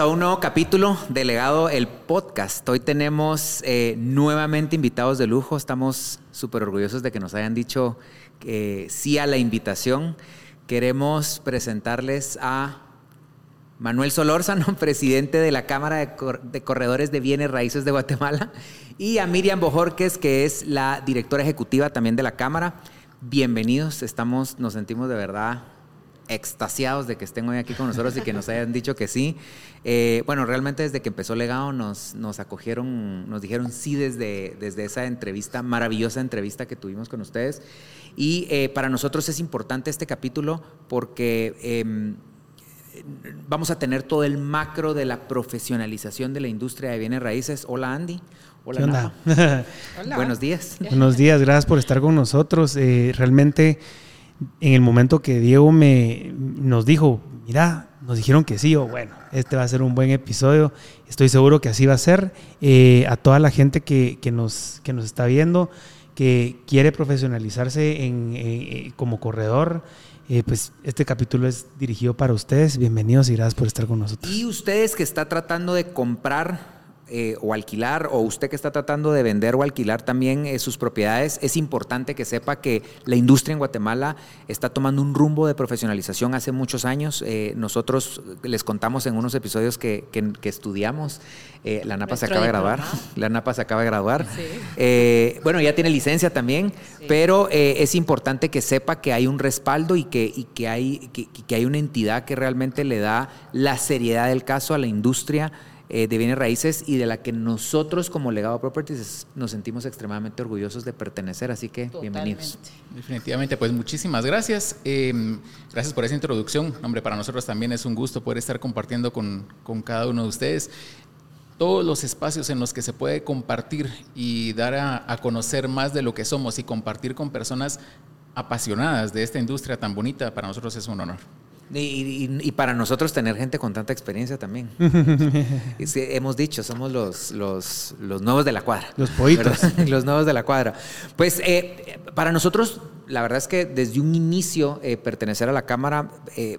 a un nuevo capítulo de Legado el Podcast. Hoy tenemos eh, nuevamente invitados de lujo. Estamos súper orgullosos de que nos hayan dicho que sí a la invitación. Queremos presentarles a Manuel Solórzano, presidente de la Cámara de, Corredores de Bienes Raíces de Guatemala, y a Miriam Bojorques, que es la directora ejecutiva también de la Cámara. Bienvenidos, estamos, nos sentimos de verdad extasiados de que estén hoy aquí con nosotros y que nos hayan dicho que sí. Eh, bueno, realmente desde que empezó Legado nos, nos acogieron, nos dijeron sí desde, desde esa entrevista, maravillosa entrevista que tuvimos con ustedes. Y eh, para nosotros es importante este capítulo porque em, vamos a tener todo el macro de la profesionalización de la industria de bienes raíces. Hola Andy. Hola. Hola. Buenos días. Buenos días, gracias por estar con nosotros. Eh, realmente en el momento que Diego me, nos dijo, mira, nos dijeron que sí, o bueno, este va a ser un buen episodio, estoy seguro que así va a ser. Eh, a toda la gente que, nos, que nos está viendo, que quiere profesionalizarse en, eh, como corredor, eh, pues este capítulo es dirigido para ustedes. Bienvenidos y gracias por estar con nosotros. Y ustedes que está tratando de comprar eh, o alquilar, o usted que está tratando de vender o alquilar también eh, sus propiedades, es importante que sepa que la industria en Guatemala está tomando un rumbo de profesionalización hace muchos años. Eh, nosotros les contamos en unos episodios que, estudiamos. la NAPA se acaba de graduar. La NAPA se acaba de graduar. bueno, ya tiene licencia también, pero es importante que sepa que hay un respaldo y que, y que, hay, que hay una entidad que realmente le da la seriedad del caso a la industria eh, de bienes raíces y de la que nosotros como Legado Properties nos sentimos extremadamente orgullosos de pertenecer. Así que bienvenidos. Definitivamente, pues muchísimas gracias. Em, gracias por esa introducción. Hombre, para nosotros también es un gusto poder estar compartiendo con, con cada uno de ustedes todos los espacios en los que se puede compartir y dar a, a, conocer más de lo que somos y compartir con personas apasionadas de esta industria tan bonita, para nosotros es un honor. Y, para nosotros tener gente con tanta experiencia también. hemos dicho, somos los, los, nuevos de la cuadra. Los poitos. los nuevos de la cuadra. Pues eh, para nosotros, la verdad es que desde un inicio eh, pertenecer a la Cámara eh,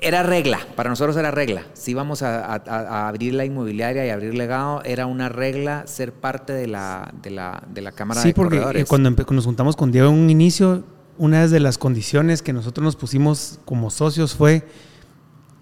era regla, para nosotros era regla. Si íbamos a, abrir la inmobiliaria y abrir legado, era una regla ser parte de la, de la, de la Cámara sí, porque cuando nos juntamos con Diego en un inicio, una de las condiciones que nosotros nos pusimos como socios fue,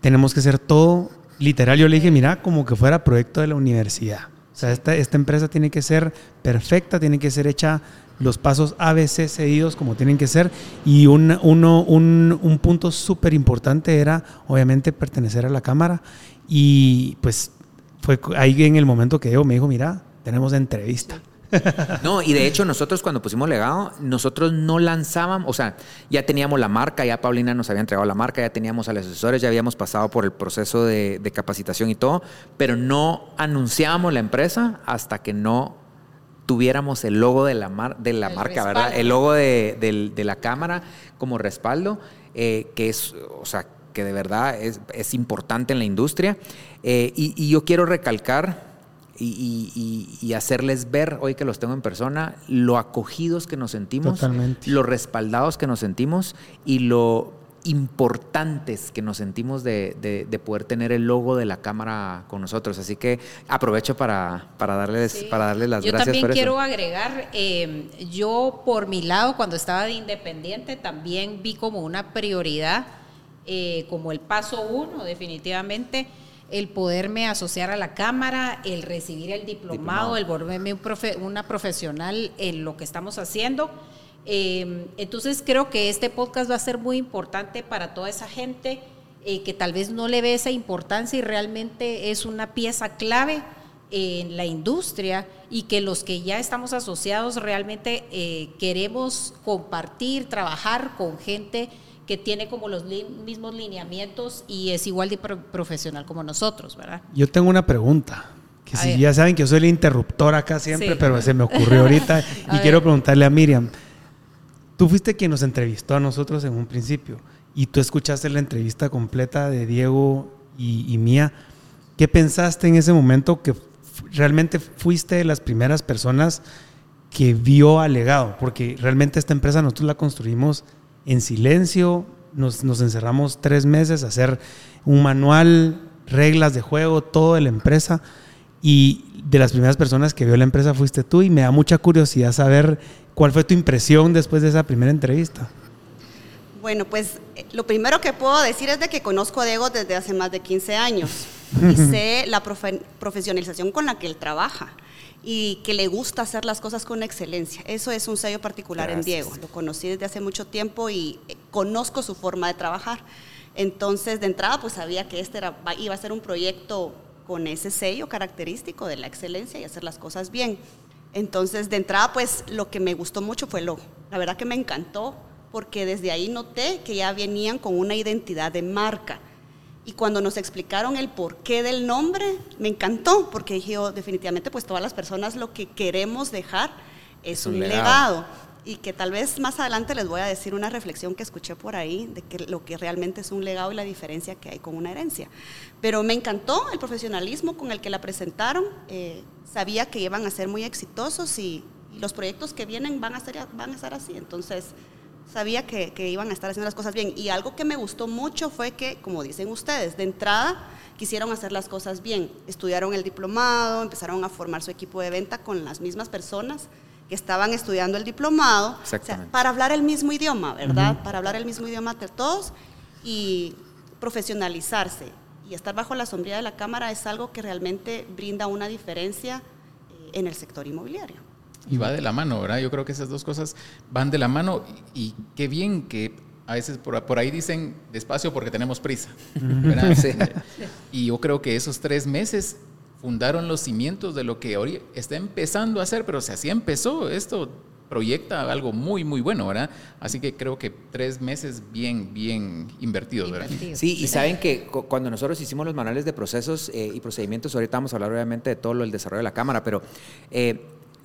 tenemos que ser todo literal. Yo le dije, mira, como que fuera proyecto de la universidad. O sea, esta, esta empresa tiene que ser perfecta, tiene que ser hecha los pasos ABC seguidos como tienen que ser. Y un, uno, un, un punto súper importante era, obviamente, pertenecer a la Cámara. Y pues fue ahí en el momento que Diego me dijo, mira, tenemos entrevista. No, y de hecho nosotros cuando pusimos legado, nosotros no lanzábamos, o sea, ya teníamos la marca, ya Paulina nos había entregado la marca, ya teníamos a los asesores, ya habíamos pasado por el proceso de, capacitación y todo, pero no anunciábamos la empresa hasta que no tuviéramos el logo de la, de la marca, ¿verdad? El logo de, la cámara como respaldo, eh, que es, o sea, que de verdad es, importante en la industria. Eh, y yo quiero recalcar y, hacerles ver, hoy que los tengo en persona, lo acogidos que nos sentimos, lo respaldados que nos sentimos y lo importantes que nos sentimos de, poder tener el logo de la cámara con nosotros. Así que aprovecho para, darles, para darles las yo gracias. Yo también quiero agregar, eh, yo por mi lado, cuando estaba de independiente, también vi como una prioridad, eh, como el paso uno, definitivamente el poderme asociar a la Cámara, el recibir el diplomado, el volverme una profesional en lo que estamos haciendo. Eh, entonces creo que este podcast va a ser muy importante para toda esa gente eh, que tal vez no le ve esa importancia y realmente es una pieza clave en la industria y que los que ya estamos asociados realmente eh, queremos compartir, trabajar con gente que tiene como los mismos lineamientos y es igual de profesional como nosotros, ¿verdad? Yo tengo una pregunta. Que si ya saben que yo soy el interruptor acá siempre, pero se me ocurrió ahorita y quiero preguntarle a Miriam. Tú fuiste quien nos entrevistó a nosotros en un principio y tú escuchaste la entrevista completa de Diego y, y mía. ¿Qué pensaste en ese momento que realmente fuiste de las primeras personas que vio alegado? Porque realmente esta empresa nosotros la construimos en silencio, nos, nos encerramos tres meses a hacer un manual, reglas de juego, todo de la empresa. Y de las primeras personas que vio la empresa fuiste tú y me da mucha curiosidad saber cuál fue tu impresión después de esa primera entrevista. Bueno, pues eh, lo primero que puedo decir es de que conozco a Diego desde hace más de 15 años y sé la profesionalización con la que él trabaja y que le gusta hacer las cosas con excelencia. Eso es un sello particular en Diego. Lo conocí desde hace mucho tiempo y eh, conozco su forma de trabajar. Entonces, de entrada, pues sabía que este era, iba a ser un proyecto con ese sello característico de la excelencia y hacer las cosas bien. Entonces, de entrada, pues lo que me gustó mucho fue el logo. La verdad que me encantó porque desde ahí noté que ya venían con una identidad de marca. Y cuando nos explicaron el porqué del nombre, me encantó, porque dije yo, definitivamente, pues todas las personas lo que queremos dejar es, un, legado. Y que tal vez más adelante les voy a decir una reflexión que escuché por ahí de que lo que realmente es un legado y la diferencia que hay con una herencia. Pero me encantó el profesionalismo con el que la presentaron. Eh, sabía que iban a ser muy exitosos y, los proyectos que vienen van a ser, van a ser así. Entonces, sabía que, iban a estar haciendo las cosas bien. Y algo que me gustó mucho fue que, como dicen ustedes, de entrada quisieron hacer las cosas bien. Estudiaron el diplomado, empezaron a formar su equipo de venta con las mismas personas que estaban estudiando el diplomado, para hablar el mismo idioma, ¿verdad? Para hablar el mismo idioma entre todos y profesionalizarse. Y estar bajo la sombría de la cámara es algo que realmente brinda una diferencia eh, en el sector inmobiliario y va de la mano, ¿verdad? Yo creo que esas dos cosas van de la mano y, qué bien que a veces por, ahí dicen despacio porque tenemos prisa, ¿verdad? Y yo creo que esos tres meses fundaron los cimientos de lo que hoy está empezando a hacer, pero si así empezó, esto proyecta algo muy, muy bueno, ¿verdad? Así que creo que tres meses bien, bien invertidos, ¿verdad? Sí, y saben que cuando nosotros hicimos los manuales de procesos eh, y procedimientos, ahorita vamos a hablar obviamente de todo lo del desarrollo de la cámara, pero eh,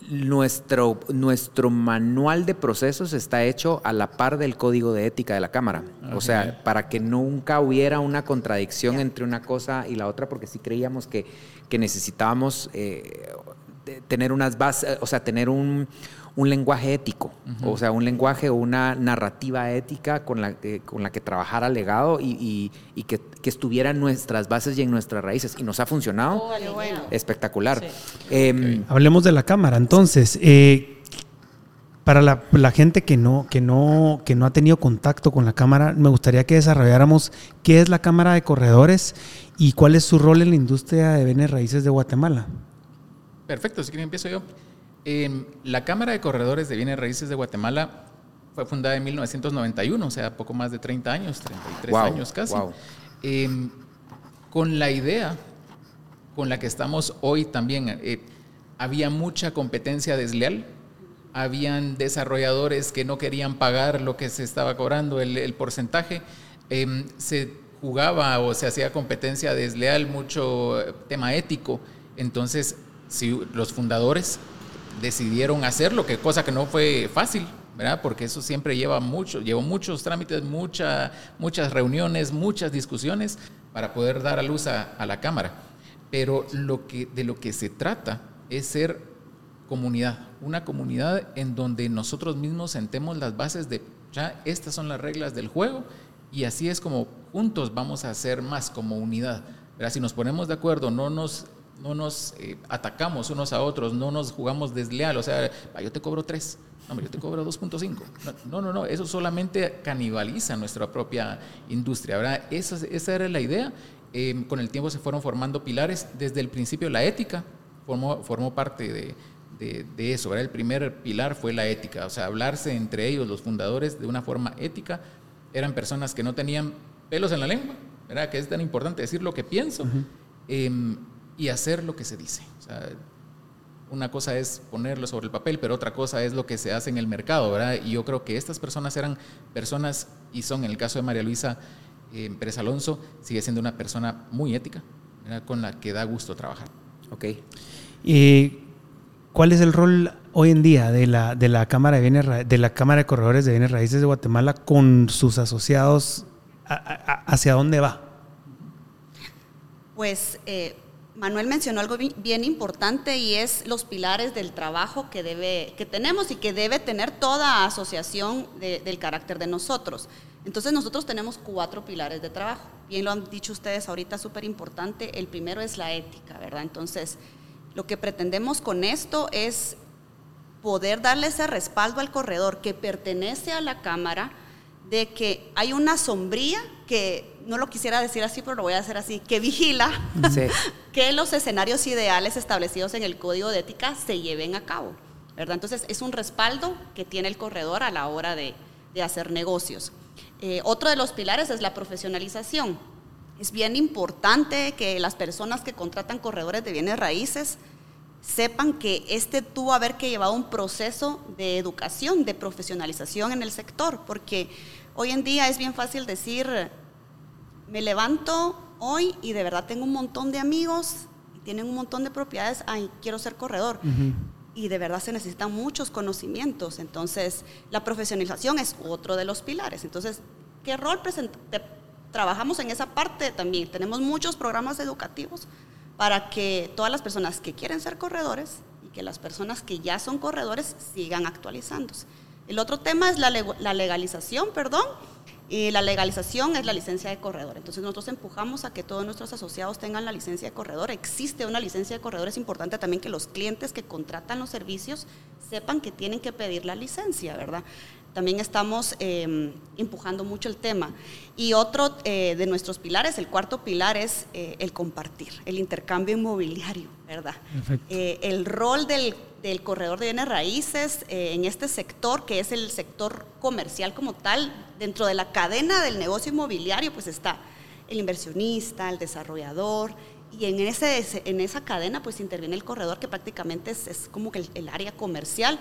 nuestro, nuestro manual de procesos está hecho a la par del código de ética de la Cámara. O sea, para que nunca hubiera una contradicción entre una cosa y la otra, porque sí creíamos que, que necesitábamos eh, tener unas bases, o sea, tener un, un lenguaje ético, o sea, un lenguaje o una narrativa ética con la, que, con la que trabajara legado y, que, estuviera en nuestras bases y en nuestras raíces. Y nos ha funcionado oh, espectacular. Em, Hablemos de la cámara. Entonces, eh, para la, gente que no, que, no, que no ha tenido contacto con la cámara, me gustaría que desarrolláramos qué es la Cámara de Corredores y cuál es su rol en la industria de bienes raíces de Guatemala. Perfecto, si quieren empiezo yo la Cámara de Corredores de Bienes Raíces de Guatemala fue fundada en 1991, o sea, poco más de 30 años, 33 años casi. Em, con la idea con la que estamos hoy también, eh, había mucha competencia desleal, habían desarrolladores que no querían pagar lo que se estaba cobrando, el, porcentaje, em, se jugaba o se hacía competencia desleal, mucho tema ético, entonces si los fundadores decidieron hacerlo, que cosa que no fue fácil, ¿verdad? Porque eso siempre lleva mucho, llevó muchos trámites, mucha, muchas reuniones, muchas discusiones para poder dar a luz a, la Cámara. Pero lo que, de lo que se trata es ser comunidad, una comunidad en donde nosotros mismos sentemos las bases de, ya, estas son las reglas del juego y así es como juntos vamos a ser más como unidad. ¿verdad? Si nos ponemos de acuerdo, no nos no nos eh, atacamos unos a otros, no nos jugamos desleal, o sea, yo te cobro 3, no, yo te cobro 2.5. No, no, no, eso solamente canibaliza nuestra propia industria, ¿verdad? Esa, esa era la idea. Em, con el tiempo se fueron formando pilares. Desde el principio la ética formó, formó parte de, de, de eso, ¿verdad? El primer pilar fue la ética, o sea, hablarse entre ellos, los fundadores, de una forma ética. Eran personas que no tenían pelos en la lengua, ¿verdad? Que es tan importante decir lo que pienso y hacer lo que se dice. O sea, una cosa es ponerlo sobre el papel, pero otra cosa es lo que se hace en el mercado, ¿verdad? Y yo creo que estas personas eran personas, y son en el caso de María Luisa eh, Pérez Alonso, sigue siendo una persona muy ética, con la que da gusto trabajar. Ok. ¿Y cuál es el rol hoy en día de la, de la, Cámara, de Bienes, de la Cámara de Corredores de Bienes Raíces de Guatemala con sus asociados? ¿Hacia dónde va? Pues... Eh, Manuel mencionó algo bien importante y es los pilares del trabajo que, debe, que tenemos y que debe tener toda asociación del carácter de nosotros. Entonces nosotros tenemos cuatro pilares de trabajo. Bien lo han dicho ustedes ahorita, súper importante. El primero es la ética, ¿verdad? Entonces, lo que pretendemos con esto es poder darle ese respaldo al corredor que pertenece a la Cámara, de que hay una sombría que, no lo quisiera decir así, pero lo voy a hacer así, que vigila que los escenarios ideales establecidos en el código de ética se lleven a cabo. ¿verdad? Entonces es un respaldo que tiene el corredor a la hora de, hacer negocios. Eh, otro de los pilares es la profesionalización. Es bien importante que las personas que contratan corredores de bienes raíces sepan que este tuvo haber que llevar un proceso de educación, de profesionalización en el sector, porque hoy en día es bien fácil decir, me levanto hoy y de verdad tengo un montón de amigos y tienen un montón de propiedades, ay, quiero ser corredor. Y de verdad se necesitan muchos conocimientos. Entonces, la profesionalización es otro de los pilares. Entonces, ¿qué rol trabajamos en esa parte también? Tenemos muchos programas educativos para que todas las personas que quieren ser corredores y que las personas que ya son corredores sigan actualizándose. El otro tema es la, legalización, perdón, y la legalización es la licencia de corredor. Entonces nosotros empujamos a que todos nuestros asociados tengan la licencia de corredor. Existe una licencia de corredor, es importante también que los clientes que contratan los servicios sepan que tienen que pedir la licencia, ¿verdad? También estamos em, empujando mucho el tema. Y otro eh, de nuestros pilares, el cuarto pilar, es eh, el compartir, el intercambio inmobiliario, ¿verdad? Eh, el rol del, del, corredor de bienes raíces en este sector, que es el sector comercial como tal, dentro de la cadena del negocio inmobiliario, pues está el inversionista, el desarrollador, y en, ese, en esa cadena pues interviene el corredor, que prácticamente es, es como que el, el área comercial.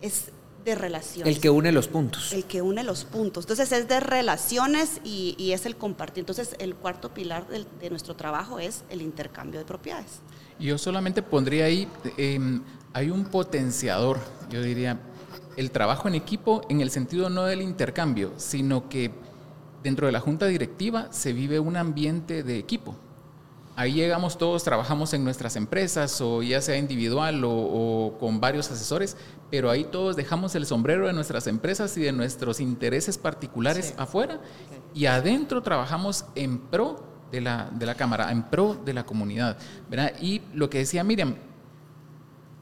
Es, de relaciones. El que une los puntos. El que une los puntos. Entonces es de relaciones y, es el compartir. Entonces el cuarto pilar de, nuestro trabajo es el intercambio de propiedades. Yo solamente pondría ahí, em, hay un potenciador, yo diría, el trabajo en equipo en el sentido no del intercambio, sino que dentro de la junta directiva se vive un ambiente de equipo ahí llegamos todos, trabajamos en nuestras empresas o ya sea individual o, con varios asesores, pero ahí todos dejamos el sombrero de nuestras empresas y de nuestros intereses particulares afuera y adentro trabajamos en pro de la, de la Cámara, en pro de la comunidad. ¿verdad? Y lo que decía Miriam,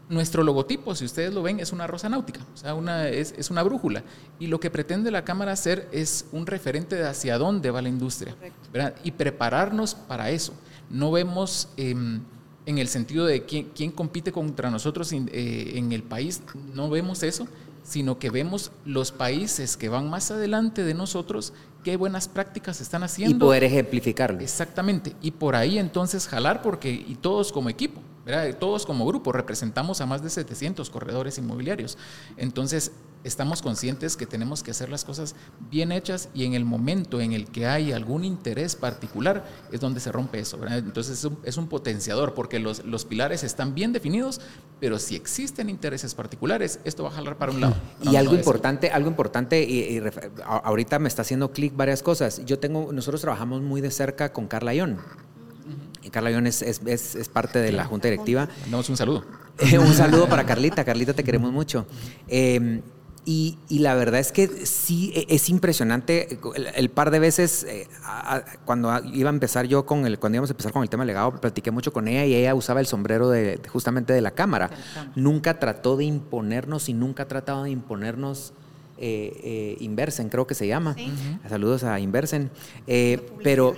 nuestro logotipo, si ustedes lo ven, es una rosa náutica, o sea, una, es, es, una brújula. Y lo que pretende la Cámara hacer es un referente de hacia dónde va la industria ¿verdad? y prepararnos para eso no vemos em, en el sentido de quién, compite contra nosotros eh, en el país, no vemos eso, sino que vemos los países que van más adelante de nosotros, qué buenas prácticas están haciendo. Y poder ejemplificarlo. Exactamente. Y por ahí entonces jalar, porque, y todos como equipo, todos como grupo representamos a más de 700 corredores inmobiliarios. Entonces, estamos conscientes que tenemos que hacer las cosas bien hechas y en el momento en el que hay algún interés particular es donde se rompe eso. Entonces, es un, potenciador porque los, los, pilares están bien definidos, pero si existen intereses particulares, esto va a jalar para un lado. y algo importante, algo importante, y, ahorita me está haciendo clic varias cosas. Yo tengo, nosotros trabajamos muy de cerca con Carla Ión. Carla Ión es, parte de la junta directiva. Mandamos un saludo. un saludo para Carlita. Carlita, te queremos mucho. Em, y, la verdad es que sí, e, es impresionante. El, par de veces, eh, cuando iba a empezar yo con el, cuando íbamos a empezar con el tema legado, platiqué mucho con ella y ella usaba el sombrero de, justamente de la cámara. Nunca trató de imponernos y nunca ha tratado de imponernos. Eh, eh, Inversen, creo que se llama. Saludos a Inversen. pero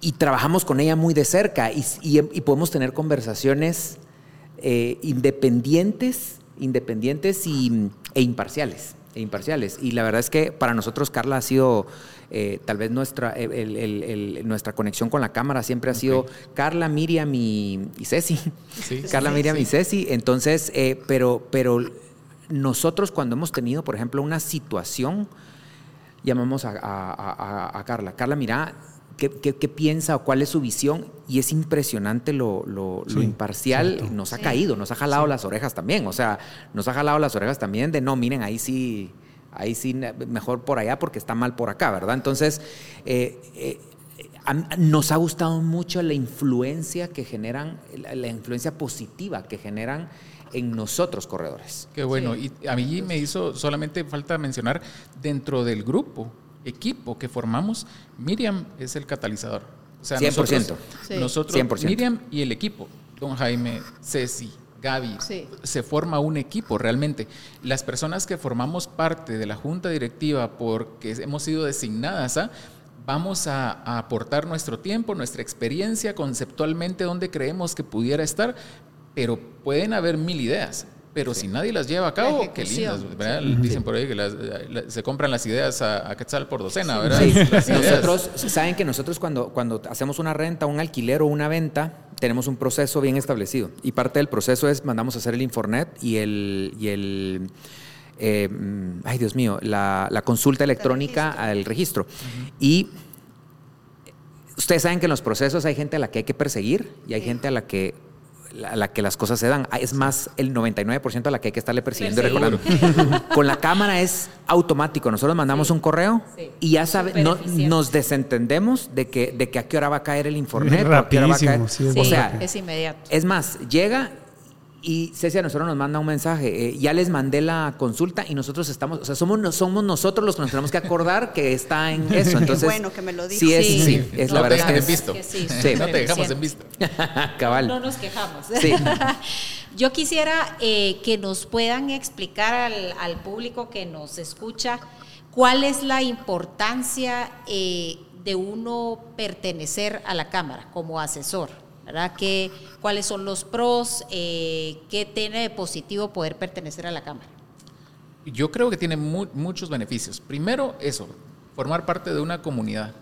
y, trabajamos con ella muy de cerca y, podemos tener conversaciones eh, independientes, independientes e imparciales. E imparciales. Y la verdad es que para nosotros Carla ha sido eh, tal vez nuestra, nuestra conexión con la cámara siempre ha sido Carla, Miriam y, Ceci. Carla, Miriam y Ceci. Entonces, eh, pero, pero nosotros cuando hemos tenido, por ejemplo, una situación, llamamos a, a Carla. Carla, mira, qué, piensa o cuál es su visión y es impresionante lo, imparcial. Nos ha caído, nos ha jalado las orejas también. O sea, nos ha jalado las orejas también de no, miren, ahí sí, ahí sí, mejor por allá porque está mal por acá, ¿verdad? Entonces, eh, eh, nos ha gustado mucho la influencia que generan, la, influencia positiva que generan en nosotros corredores. Qué bueno. Y a mí me hizo solamente falta mencionar dentro del grupo, equipo que formamos, Miriam es el catalizador. O sea, 100%. nosotros, Miriam y el equipo, don Jaime, Ceci, Gaby, se forma un equipo realmente. Las personas que formamos parte de la junta directiva porque hemos sido designadas a vamos a, aportar nuestro tiempo, nuestra experiencia conceptualmente donde creemos que pudiera estar, pero pueden haber mil ideas. Pero si nadie las lleva a cabo, qué lindas, Dicen por ahí que se compran las ideas a, Quetzal por docena, ¿verdad? nosotros, saben que nosotros cuando, cuando hacemos una renta, un alquiler o una venta, tenemos un proceso bien establecido. Y parte del proceso es mandamos a hacer el Infornet y el, y el eh, ay Dios mío, la, consulta electrónica al registro. Y ustedes saben que en los procesos hay gente a la que hay que perseguir y hay gente a la que a la que las cosas se dan. Es más el 99% a la que hay que estarle persiguiendo y recordando. Con la cámara es automático. Nosotros mandamos un correo y ya sabe, nos desentendemos de que, de que a qué hora va a caer el informe. Rapidísimo, o sea, es inmediato. Es más, llega y Cecia nosotros nos manda un mensaje, eh, ya les mandé la consulta y nosotros estamos, o sea, somos, somos nosotros los que nos tenemos que acordar que está en eso. Entonces, Qué bueno que me lo digas. Sí, es, sí. es la verdad. Te en visto. no te dejamos en visto. Cabal. No nos quejamos. Yo quisiera eh, que nos puedan explicar al, al, público que nos escucha cuál es la importancia eh, de uno pertenecer a la Cámara como asesor. ¿Verdad? ¿Qué, ¿Cuáles son los pros? Eh, ¿Qué tiene de positivo poder pertenecer a la Cámara? Yo creo que tiene muchos beneficios. Primero, eso, formar parte de una comunidad,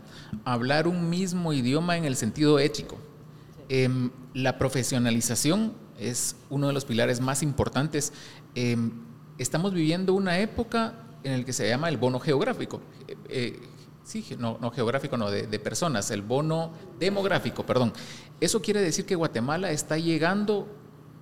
hablar un mismo idioma en el sentido ético. Em, la profesionalización es uno de los pilares más importantes. Em, estamos viviendo una época en la que se llama el bono geográfico. Eh, eh, sí, no, no geográfico, no, de, personas, el bono demográfico, perdón. Eso quiere decir que Guatemala está llegando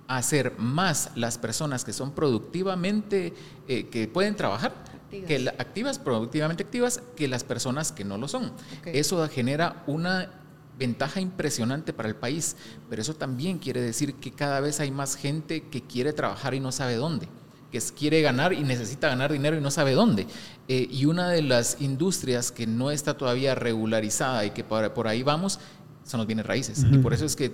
a ser más las personas que son productivamente, eh, que pueden trabajar, que activas, productivamente activas, que las personas que no lo son. Eso genera una ventaja impresionante para el país, pero eso también quiere decir que cada vez hay más gente que quiere trabajar y no sabe dónde que quiere ganar y necesita ganar dinero y no sabe dónde. Eh, y una de las industrias que no está todavía regularizada y que por, por ahí vamos son los bienes raíces. Y por eso es que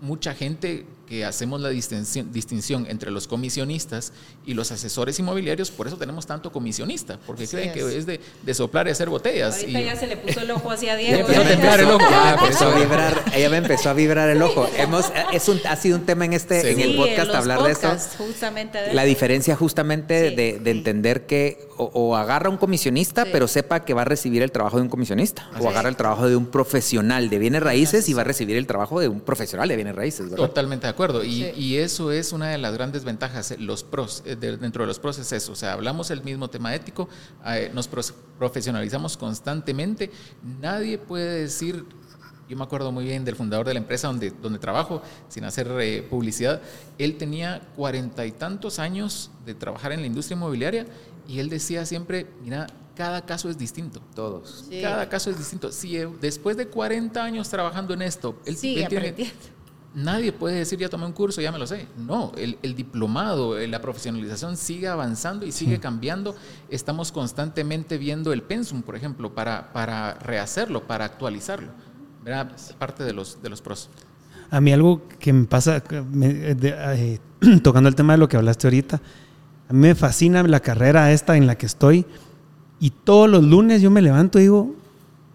mucha gente que hacemos la distinción, distinción, entre los comisionistas y los asesores inmobiliarios, por eso tenemos tanto comisionista, porque creen que es de, de, soplar y hacer botellas. Ahorita ya se le puso el ojo hacia Diego. empezó a temblar el ojo. Ya empezó a vibrar, ella me empezó a vibrar el ojo. Hemos, es un, ha sido un tema en este en el podcast hablar de esto. Justamente la diferencia justamente de, de, entender que o, agarra un comisionista, pero sepa que va a recibir el trabajo de un comisionista, o agarra el trabajo de un profesional de bienes raíces y va a recibir el trabajo de un profesional de bienes raíces. Totalmente de acuerdo acuerdo, y, eso es una de las grandes ventajas, eh, los pros, eh, dentro de los pros es eso, o sea, hablamos el mismo tema ético, eh, nos profesionalizamos constantemente, nadie puede decir, yo me acuerdo muy bien del fundador de la empresa donde, donde trabajo, sin hacer publicidad, él tenía cuarenta y tantos años de trabajar en la industria inmobiliaria y él decía siempre, mira, cada caso es distinto. Todos. Cada caso es distinto. Si después de 40 años trabajando en esto, él, sí, tiene, Nadie puede decir, ya tomé un curso, ya me lo sé. No, el, diplomado, eh, la profesionalización sigue avanzando y sigue cambiando. Estamos constantemente viendo el pensum, por ejemplo, para, para rehacerlo, para actualizarlo. ¿verdad? Parte de los, de los pros. A mí algo que me pasa, eh, tocando el tema de lo que hablaste ahorita, a mí me fascina la carrera esta en la que estoy y todos los lunes yo me levanto y digo,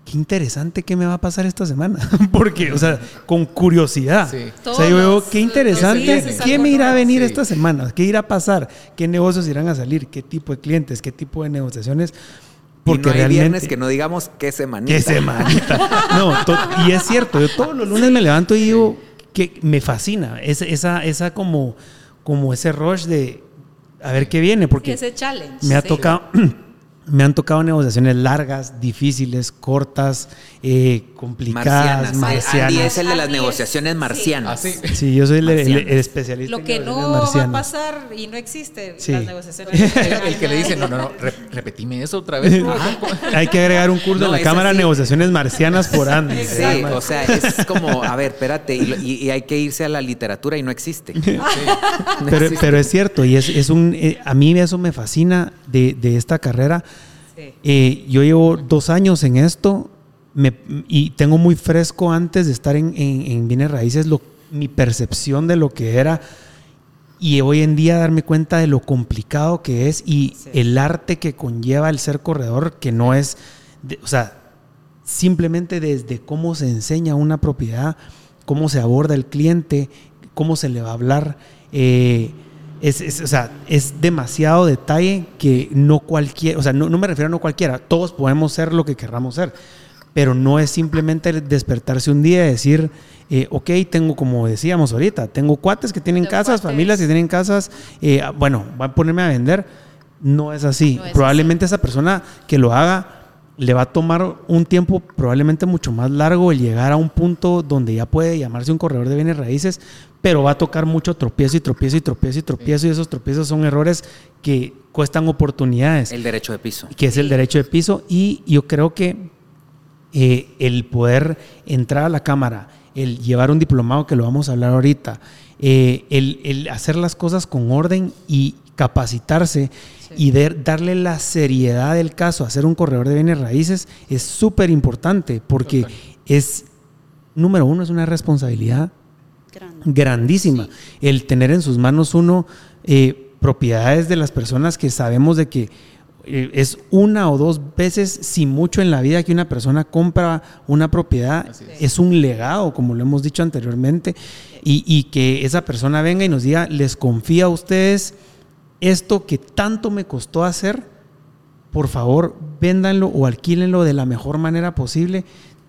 qué interesante qué me va a pasar esta semana. Porque, o sea, con curiosidad. O sea, yo veo qué interesante, qué me irá a venir esta semana, qué irá a pasar, qué negocios irán a salir, qué tipo de clientes, qué tipo de negociaciones. Porque y no hay viernes que no digamos qué semanita. Qué semanita. No, y es cierto, yo todos los lunes me levanto y digo que me fascina esa, esa, esa como, como ese rush de a ver qué viene, porque ese challenge, me ha tocado me han tocado negociaciones largas, difíciles, cortas, eh, complicadas, Marcianas. marcianas. Andy es el de las es, negociaciones sí. marcianas. Así. Sí, yo soy el, el- Marcianas. el especialista Lo que no va a pasar y no existe Sí. las negociaciones. El, el que le dice, no, no, no, re- repetime eso otra vez. ¿no? Hay que agregar un curso No, en la Cámara así. de Negociaciones Marcianas por Andy. Sí, o sea, es como, a ver, espérate, y, lo- y- y hay que irse a la literatura y no existe. No pero, existe. pero es cierto, y es, es un, eh, a mí eso me fascina de, de esta carrera. Sí. Eh, yo llevo dos años en esto me- y tengo muy fresco antes de estar en, en- en bienes raíces lo- mi percepción de lo que era y hoy en día darme cuenta de lo complicado que es y Sí. el arte que conlleva el ser corredor, que no es, de- o sea, simplemente desde cómo se enseña una propiedad, cómo se aborda el cliente, cómo se le va a hablar. eh, es, es- o sea, es demasiado detalle que no cualquiera, o sea, no, no me refiero a no cualquiera, todos podemos ser lo que querramos ser, pero no es simplemente despertarse un día y decir, eh, ok, tengo, como decíamos ahorita, tengo cuates que tienen Tengo casas, cuates. familias que tienen casas, eh, bueno, va a ponerme a vender. No es así. No es probablemente esa persona que lo haga le va a tomar un tiempo probablemente mucho más largo el llegar a un punto donde ya puede llamarse un corredor de bienes raíces, pero va a tocar mucho tropiezo y tropiezo y tropiezo y tropiezo y esos tropiezos son errores que cuestan oportunidades El derecho de piso. que es el derecho de piso y yo creo que eh, el poder entrar a la cámara, el llevar un diplomado que lo vamos a hablar ahorita, eh, el, el hacer las cosas con orden y capacitarse y de- darle la seriedad del caso a ser un corredor de bienes raíces es súper importante porque Total. es, número uno, es una responsabilidad Grande. grandísima. El tener en sus manos uno eh, propiedades de las personas que sabemos de que es una o dos veces, si mucho en la vida que una persona compra una propiedad, es. es. un legado, como lo hemos dicho anteriormente, y, y que esa persona venga y nos diga, les confía a ustedes esto que tanto me costó hacer, por favor, véndanlo o alquílenlo de la mejor manera posible.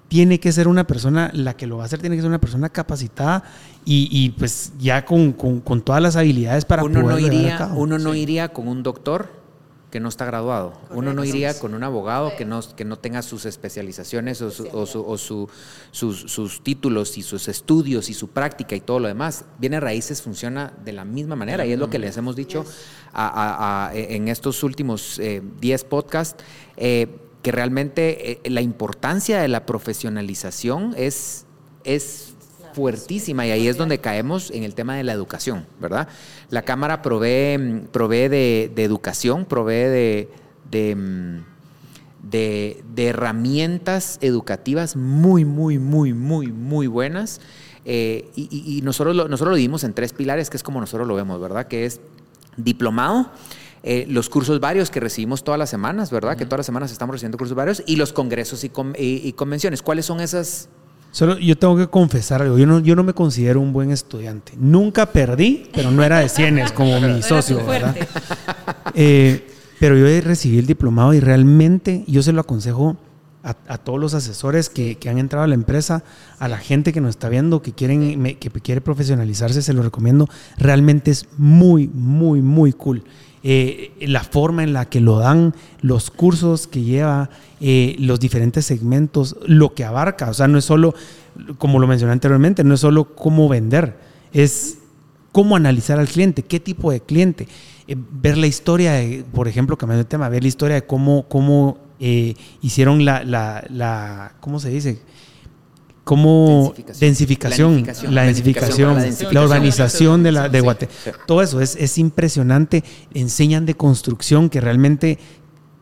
Tiene que ser una persona, la que lo va a hacer, tiene que ser una persona capacitada y, y, pues ya con, con- con todas las habilidades para uno no poder a iría, cabo. uno no iría con un doctor que no está graduado. Uno no iría con un abogado que no, que no tenga sus especializaciones o, su- o su- o su- sus, sus títulos y sus estudios y su práctica y todo lo demás. Bienes raíces funciona de la misma manera y es lo que les hemos dicho a- a- a- en estos últimos eh, 10 podcasts. eh, que realmente eh, la importancia de la profesionalización es, es fuertísima y ahí es donde caemos en el tema de la educación, ¿verdad? La Cámara provee, mm, provee de, de educación, provee de, de, mm, de- de herramientas educativas muy, muy, muy, muy, muy buenas. Eh, y, nosotros, lo, nosotros lo dividimos en tres pilares, que es como nosotros lo vemos, ¿verdad? Que es diplomado, eh, los cursos varios que recibimos todas las semanas, ¿verdad? Que todas las semanas estamos recibiendo cursos varios y los congresos y, con- y- y convenciones. ¿Cuáles son esas? Solo yo tengo que confesar algo. Yo no, yo no me considero un buen estudiante. Nunca perdí, pero no era de cienes como mi socio, ¿verdad? Eh, pero yo recibí el diplomado y realmente yo se lo aconsejo a, a todos los asesores que, que han entrado a la empresa, a la gente que nos está viendo, que, quieren, me- que quiere profesionalizarse, se lo recomiendo. Realmente es muy, muy, muy cool. Eh, la forma en la que lo dan, los cursos que lleva, eh, los diferentes segmentos, lo que abarca. O sea, no es solo, como lo mencioné anteriormente, no es solo cómo vender, es cómo analizar al cliente, qué tipo de cliente, Eh, ver la historia, por ejemplo, cambiando de tema, ver la historia de cómo, cómo hicieron la, la, la, ¿cómo se dice? Cómo Densificación. la densificación, la la densificación. urbanización de, la, de Sí, Guate. sí. Todo eso es, es impresionante. Enseñan de construcción que realmente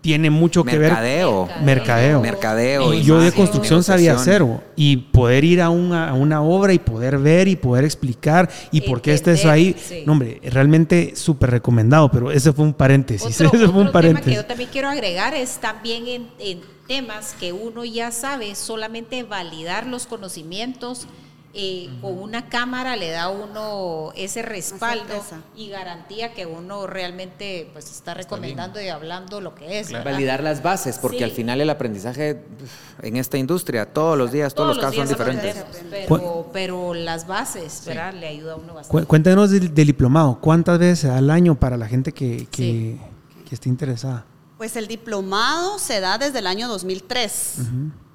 tiene mucho que ver. Mercadeo. Mercadeo. Mercadeo. Y yo de construcción sabía cero. Y poder ir a una, a una obra y poder ver y poder explicar y por qué está eso ahí. Sí. No, hombre, realmente súper recomendado, pero ese fue un paréntesis. Otro, ese fue otro un tema que paréntesis. yo también quiero agregar es también en, en temas que uno ya sabe, solamente validar los conocimientos eh, con una cámara le da a uno ese respaldo y garantía que uno realmente pues está recomendando y hablando lo que es. Validar las bases, porque Sí. al final el aprendizaje en esta industria, todos los días, todos, los casos son diferentes. Pero, pero las bases, ¿verdad? Le ayuda a uno bastante. Cuéntenos del, del diplomado. ¿Cuántas veces al año para la gente que, que, que esté interesada? Pues el diplomado se da desde el año 2003.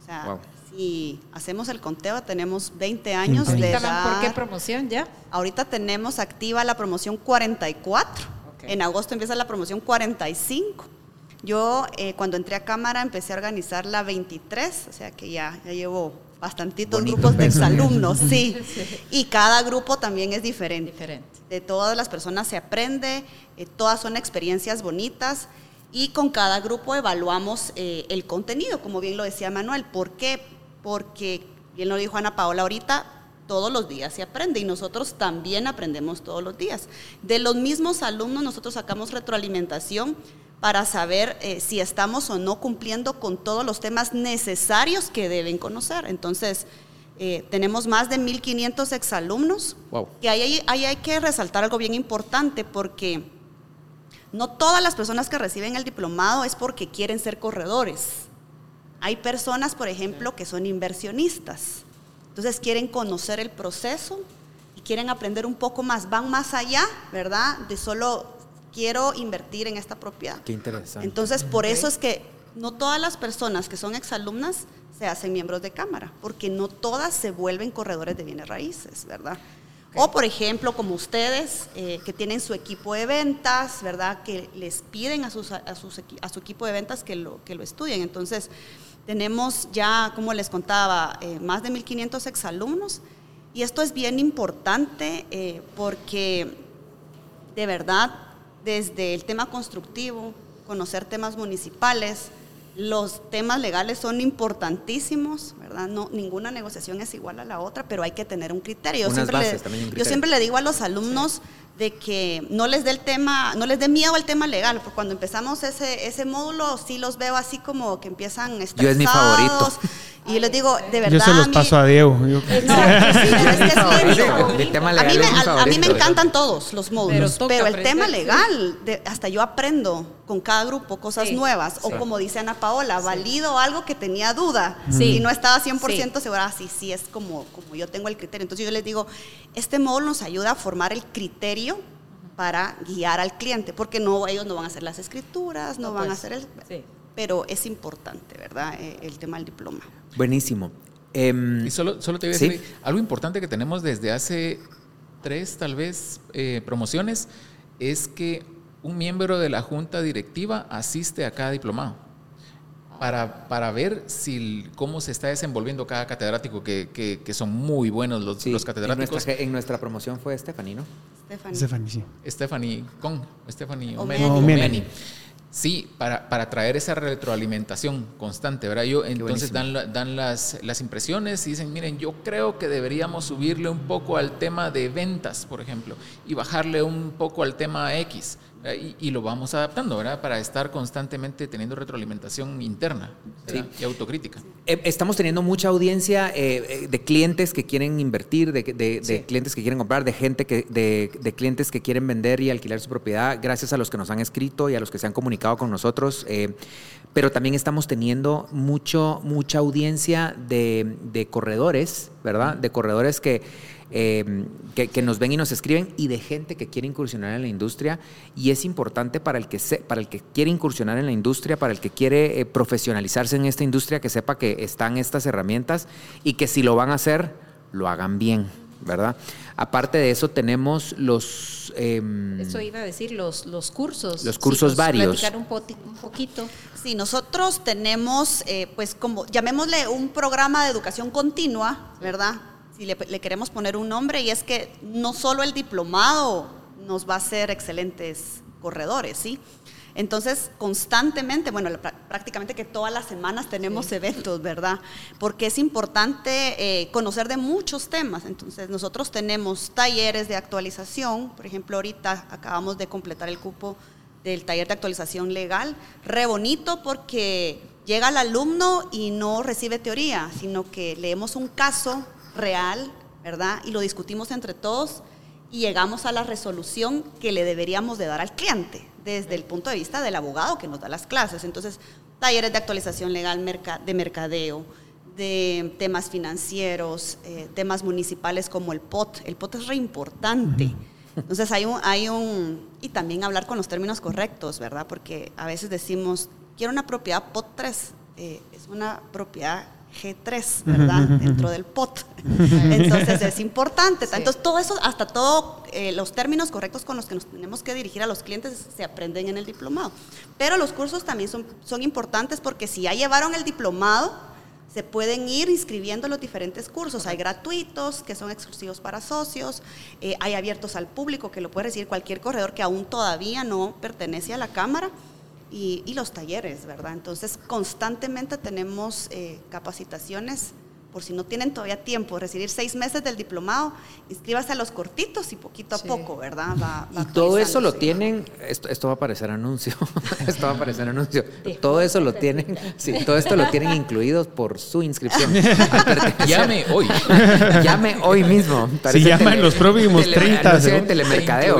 O sea, Wow. Si hacemos el conteo, tenemos 20 años 20 de años. ¿Por qué promoción ya? Ahorita tenemos activa la promoción 44. Ok. En agosto empieza la promoción 45. Yo eh, cuando entré a cámara empecé a organizar la 23, o sea que ya, ya llevo bastantitos Bonito grupos de exalumnos, sí. Y cada grupo también es diferente. Diferente. De todas las personas se aprende, eh, todas son experiencias bonitas y con cada grupo evaluamos eh, el contenido, como bien lo decía Manuel. ¿Por qué? Porque, bien lo dijo Ana Paola ahorita, todos los días se aprende y nosotros también aprendemos todos los días. De los mismos alumnos nosotros sacamos retroalimentación para saber eh, si estamos o no cumpliendo con todos los temas necesarios que deben conocer. Entonces, eh, tenemos más de 1.500 exalumnos. Wow. Y ahí, ahí hay que resaltar algo bien importante porque no todas las personas que reciben el diplomado es porque quieren ser corredores. Hay personas, por ejemplo, que son inversionistas. Entonces quieren conocer el proceso y quieren aprender un poco más, van más allá, ¿verdad? De solo quiero invertir en esta propiedad. Qué interesante. Entonces, por eso es que no todas las personas que son exalumnas se hacen miembros de cámara, porque no todas se vuelven corredores de bienes raíces, ¿verdad? O, por ejemplo, como ustedes, eh, que tienen su equipo de ventas, ¿verdad? Que les piden a, sus, a, sus a su equipo de ventas que lo, que lo estudien. Entonces, tenemos ya, como les contaba, eh, más de 1.500 exalumnos. Y esto es bien importante eh, porque de verdad, desde el tema constructivo, conocer temas municipales, los temas legales son importantísimos, ¿verdad? No, ninguna negociación es igual a la otra, pero hay que tener un criterio. Yo Unas siempre, bases, le, también un yo criterio. siempre le digo a los alumnos de que no les dé el tema, no les dé miedo al tema legal, porque cuando empezamos ese, ese módulo sí los veo así como que empiezan estresados. Yo es mi favorito. Y yo les digo, de verdad. Yo se los mí- paso a Diego. Yo- no, sí, pero es que es favorito. lindo. El tema a legal mí, me, a- a encantan todos los módulos, Pero el tema legal, de- hasta yo aprendo con cada grupo cosas Sí, nuevas. sí. O como dice Ana Paola, valido algo que tenía duda Sí. y no estaba 100% segura. Ah, sí, sí, es como, como yo tengo el criterio. Entonces yo les digo, este módulo nos ayuda a formar el criterio para guiar al cliente, porque no ellos no van a hacer las escrituras, no, No, van a pues, hacer el... Pero es importante, ¿verdad? Eh, El tema del diploma. Buenísimo. Em, Y solo, solo te voy a Sí. decir algo importante que tenemos desde hace tres, tal vez, eh, promociones, es que un miembro de la junta directiva asiste a cada diplomado para, para ver si, cómo se está desenvolviendo cada catedrático, que, que- que son muy buenos los, sí, los en catedráticos. nuestra, en nuestra promoción fue Stephanie, ¿no? Stephanie. Stephanie, sí. Stephanie Con, Stephanie Omeni. Omeni. Omeni. Sí, para, para traer esa retroalimentación constante, ¿verdad? Yo, entonces buenísimo. dan, dan las, las impresiones y dicen, miren, yo creo que deberíamos subirle un poco al tema de ventas, por ejemplo, y bajarle un poco al tema X. ¿verdad? Y, y lo vamos adaptando, ¿verdad? Para estar constantemente teniendo retroalimentación interna y autocrítica. Eh, Estamos teniendo mucha audiencia eh, eh, de clientes que quieren invertir, de, de- de Sí. clientes que quieren comprar, de gente que, de, de clientes que quieren vender y alquilar su propiedad, gracias a los que nos han escrito y a los que se han comunicado con nosotros. eh, pero también estamos teniendo mucho, mucha audiencia de corredores, ¿verdad? De corredores que, eh, que, que nos ven y nos escriben y de gente que quiere incursionar en la industria. Y es importante para el que, se, para el que quiere incursionar en la industria, para el que quiere eh, profesionalizarse en esta industria, que sepa que están estas herramientas y que si lo van a hacer, lo hagan bien, ¿verdad? Aparte de eso, tenemos los... em, Eso iba a decir, los, los cursos. Los cursos nos varios. un, poti- un poquito. Sí, nosotros tenemos, eh, pues como, llamémosle un programa de educación continua, ¿verdad? Si le, le queremos poner un nombre, y es que no solo el diplomado nos va a hacer excelentes corredores, ¿sí? Entonces, constantemente, bueno, prácticamente que todas las semanas tenemos eventos, ¿verdad? Porque es importante eh, conocer de muchos temas. Entonces, nosotros tenemos talleres de actualización, por ejemplo, ahorita acabamos de completar el cupo del taller de actualización legal, re bonito porque llega el alumno y no recibe teoría, sino que leemos un caso real, ¿verdad? Y lo discutimos entre todos y llegamos a la resolución que le deberíamos de dar al cliente desde el punto de vista del abogado que nos da las clases. Entonces, talleres de actualización legal de mercadeo, de temas financieros, eh, temas municipales como el POT. El POT es re importante. Entonces hay un, hay un, y también hablar con los términos correctos, ¿verdad? Porque a veces decimos, quiero una propiedad POT 3, eh, es una propiedad G3, ¿verdad? Dentro del POT. Entonces es importante. Entonces todo eso, hasta todo eh, los términos correctos con los que nos tenemos que dirigir a los clientes se aprenden en el diplomado. Pero los cursos también son, son importantes porque si ya llevaron el diplomado, se pueden ir inscribiendo los diferentes cursos. Hay gratuitos que son exclusivos para socios, eh, hay abiertos al público que lo puede recibir cualquier corredor que aún todavía no pertenece a la Cámara y, los talleres, ¿verdad? Entonces, constantemente tenemos eh, capacitaciones por si no tienen todavía tiempo recibir seis meses del diplomado, inscríbase a los cortitos y poquito a poco, ¿verdad? y todo eso lo tienen, esto, esto va a aparecer anuncio, esto va a aparecer anuncio, todo eso lo tienen, sí, todo esto lo tienen incluidos por su inscripción. Llame hoy. Llame hoy mismo. Si llama en los próximos 30. telemercadeo.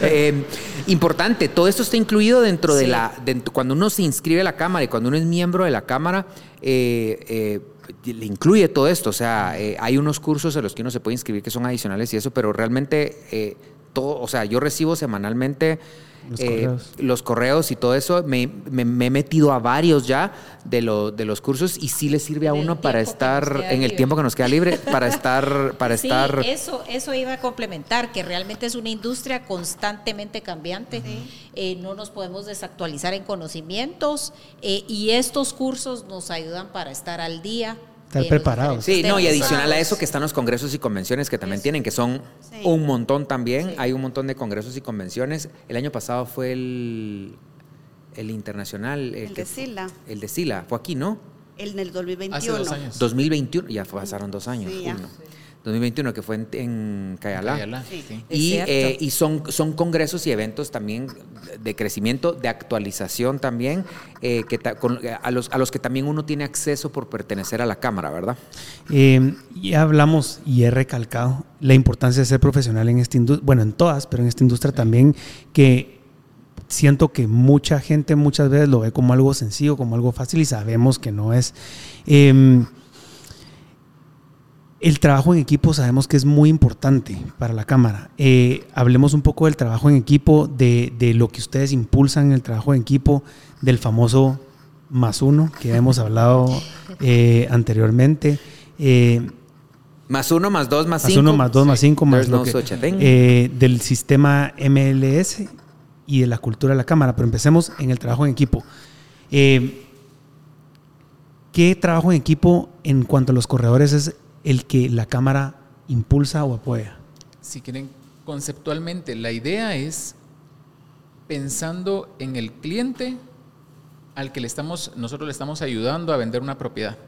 Eh, importante, todo esto está incluido dentro de la, cuando uno se inscribe a la Cámara y cuando uno es miembro de la Cámara, eh, eh, le incluye todo esto. O sea, eh, hay unos cursos a los que uno se puede inscribir que son adicionales y eso, pero realmente eh, todo, o sea, yo recibo semanalmente eh, los, correos. y todo eso. Me, he metido a varios ya de, de los cursos y sí le sirve a uno para estar en el tiempo que nos queda libre, para estar... Para sí, estar... Eso, eso iba a complementar, que realmente es una industria constantemente cambiante. Eh, no nos podemos desactualizar en conocimientos eh, y estos cursos nos ayudan para estar al día Estar preparados. Sí, no, y adicional a eso que están los congresos y convenciones que también tienen, que son un montón también. Hay un montón de congresos y convenciones. El año pasado fue el, el internacional. El, de Sila. El de Sila. Fue aquí, ¿no? El del 2021. Hace dos años. 2021, ya pasaron dos años. 2021, que fue en, en Cayalá. Y, eh, y son, son congresos y eventos también de crecimiento, de actualización también, eh, que a, los, a los que también uno tiene acceso por pertenecer a la Cámara, ¿verdad? Eh, ya hablamos y he recalcado la importancia de ser profesional en esta industria, bueno, en todas, pero en esta industria también, que siento que mucha gente muchas veces lo ve como algo sencillo, como algo fácil y sabemos que no es. El trabajo en equipo sabemos que es muy importante para la Cámara. Eh, hablemos un poco del trabajo en equipo, de, lo que ustedes impulsan en el trabajo en equipo, del famoso más uno que hemos hablado eh, anteriormente. Eh, más uno, más dos, más, cinco. Más uno, más dos, más cinco, más lo que, del sistema MLS y de la cultura de la Cámara. Pero empecemos en el trabajo en equipo. ¿Qué trabajo en equipo en cuanto a los corredores es el que la cámara impulsa o apoya? Si quieren, conceptualmente, la idea es pensando en el cliente al que le estamos, nosotros le estamos ayudando a vender una propiedad.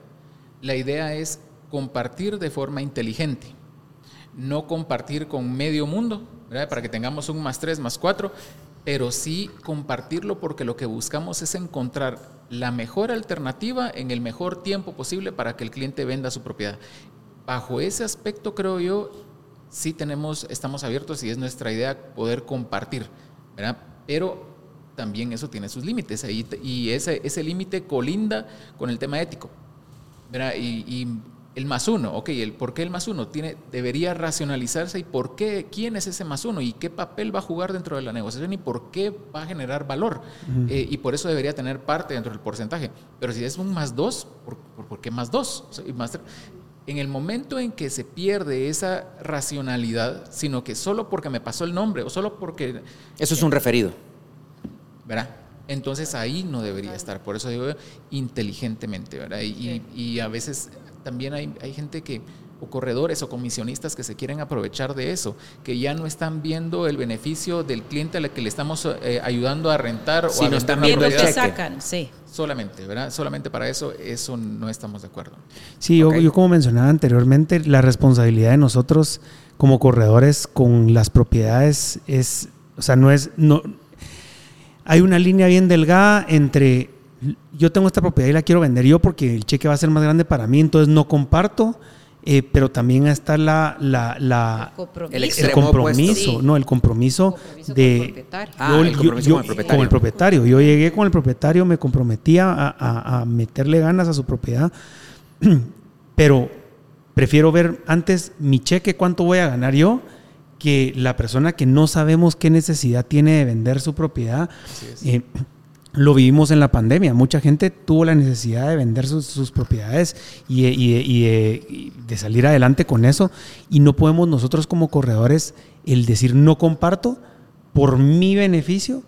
La idea es compartir de forma inteligente, no compartir con medio mundo, para que tengamos un más tres, más cuatro, pero sí compartirlo porque lo que buscamos es encontrar la mejor alternativa en el mejor tiempo posible para que el cliente venda su propiedad bajo ese aspecto creo yo, sí tenemos, estamos abiertos y es nuestra idea poder compartir, ¿verdad? Pero también eso tiene sus límites ahí, y ese, ese límite colinda con el tema ético. ¿verdad? Y, el más uno, ok, el por qué el más uno tiene, debería racionalizarse y por qué, quién es ese más uno y qué papel va a jugar dentro de la negociación y por qué va a generar valor. Eh, y por eso debería tener parte dentro del porcentaje. Pero si es un más dos, ¿por, por, qué más dos? más, en el momento en que se pierde esa racionalidad, sino que solo porque me pasó el nombre o solo porque... Eso es un referido. ¿Verdad? Entonces ahí no debería estar, por eso digo inteligentemente, ¿verdad? Y, a veces también hay, hay gente que, o corredores o comisionistas que se quieren aprovechar de eso, que ya no están viendo el beneficio del cliente al que le estamos eh, ayudando a rentar o a no están viendo cheque. sacan, sí. Solamente, ¿verdad? Solamente para eso, eso no estamos de acuerdo. Sí, yo, como mencionaba anteriormente, la responsabilidad de nosotros como corredores con las propiedades es, o sea, no es, no, hay una línea bien delgada entre yo tengo esta propiedad y la quiero vender yo porque el cheque va a ser más grande para mí, entonces no comparto, eh, pero también está la, la, la el, compromiso, no, el compromiso, de ah, el compromiso con el propietario. Con el propietario. Yo llegué con el propietario, me comprometía a, a, meterle ganas a su propiedad, pero prefiero ver antes mi cheque cuánto voy a ganar yo que la persona que no sabemos qué necesidad tiene de vender su propiedad, eh, lo vivimos en la pandemia. Mucha gente tuvo la necesidad de vender sus, propiedades y, y, de salir adelante con eso. Y no podemos nosotros como corredores el decir no comparto por mi beneficio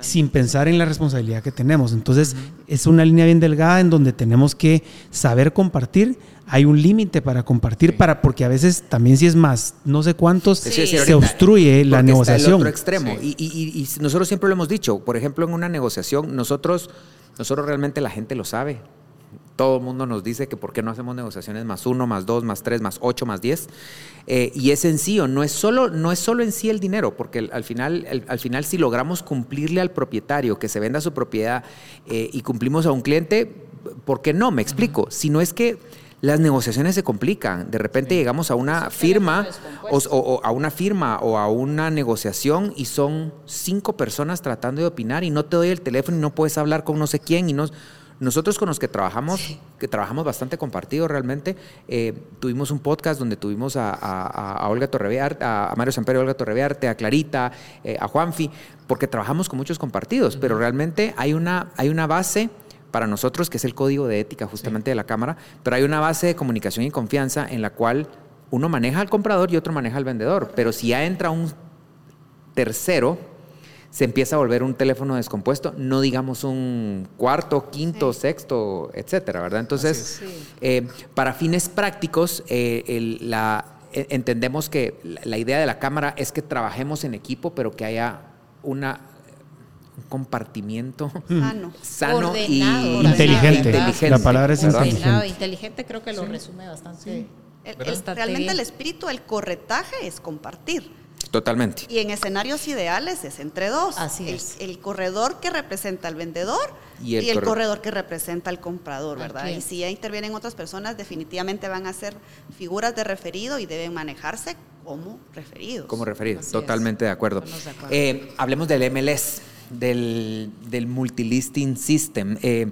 sin pensar en la responsabilidad que tenemos. Entonces, es una línea bien delgada en donde tenemos que saber compartir. Hay un límite para compartir, para, porque a veces también si es más, no sé cuántos, se obstruye la negociación. Está otro extremo. Y, y, nosotros siempre lo hemos dicho, por ejemplo, en una negociación, nosotros, nosotros realmente la gente lo sabe todo el mundo nos dice que por qué no hacemos negociaciones más uno, más dos, más tres, más ocho, más diez. Eh, y es sencillo, no es, solo, no es solo en sí el dinero, porque al final, al final si logramos cumplirle al propietario que se venda su propiedad eh, y cumplimos a un cliente, ¿por qué no? Me explico. Si no es que las negociaciones se complican. De repente llegamos a una firma o, a una firma o a una negociación y son cinco personas tratando de opinar y no te doy el teléfono y no puedes hablar con no sé quién y no nosotros con los que trabajamos, que trabajamos bastante compartido realmente, eh, tuvimos un podcast donde tuvimos a, Olga Torreviarte, a, Mario Samperio, Olga Torreviarte, a Clarita, eh, a Juanfi, porque trabajamos con muchos compartidos, pero realmente hay una, hay una base para nosotros que es el código de ética justamente de la Cámara, pero hay una base de comunicación y confianza en la cual uno maneja al comprador y otro maneja al vendedor, pero si ya entra un tercero, se empieza a volver un teléfono descompuesto, no digamos un cuarto, quinto, sexto, etcétera, ¿verdad? Entonces, eh, para fines prácticos, eh, la, e, entendemos que la idea de la cámara es que trabajemos en equipo, pero que haya una un compartimiento sano, sano y inteligente. La palabra es inteligente. Inteligente creo que lo resume bastante. realmente el espíritu del corretaje es compartir. Totalmente. Y en escenarios ideales es entre dos. Así el, es. El corredor que representa al vendedor y el, corredor que representa al comprador, ¿verdad? Y si ya intervienen otras personas, definitivamente van a ser figuras de referido y deben manejarse como referidos. Como referidos, totalmente de acuerdo. Eh, hablemos del MLS, del, del Multilisting System. Eh,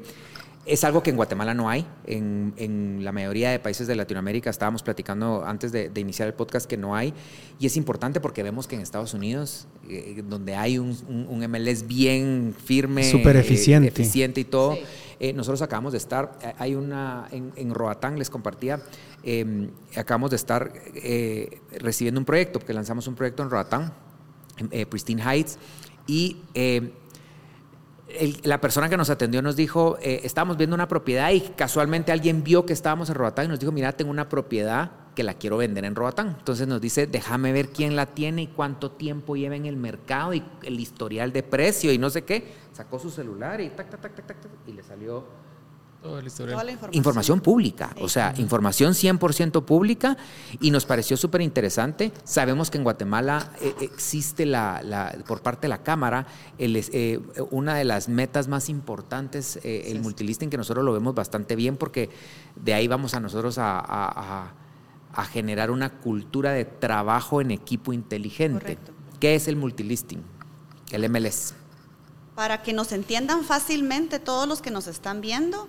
es algo que en Guatemala no hay. En, la mayoría de países de Latinoamérica estábamos platicando antes de, iniciar el podcast que no hay. Y es importante porque vemos que en Estados Unidos, eh, donde hay un, MLS bien firme, súper eficiente. eficiente y todo, eh, nosotros acabamos de estar, eh, hay una, en, Roatán les compartía, acabamos de estar recibiendo un proyecto, porque lanzamos un proyecto en Roatán, Pristine Heights, y la persona que nos atendió nos dijo, eh, estábamos viendo una propiedad y casualmente alguien vio que estábamos en Roatán y nos dijo, mira, tengo una propiedad que la quiero vender en Roatán. Entonces nos dice, déjame ver quién la tiene y cuánto tiempo lleva en el mercado y el historial de precio y no sé qué. Sacó su celular y tac, tac, tac, tac, tac, y le salió Toda la información. pública, o sea, información 100% pública y nos pareció súper interesante. Sabemos que en Guatemala eh, existe la, por parte de la Cámara eh, una de las metas más importantes, eh, el multilisting, que nosotros lo vemos bastante bien porque de ahí vamos a nosotros a, generar una cultura de trabajo en equipo inteligente. ¿Qué es el multilisting? El MLS. Para que nos entiendan fácilmente todos los que nos están viendo,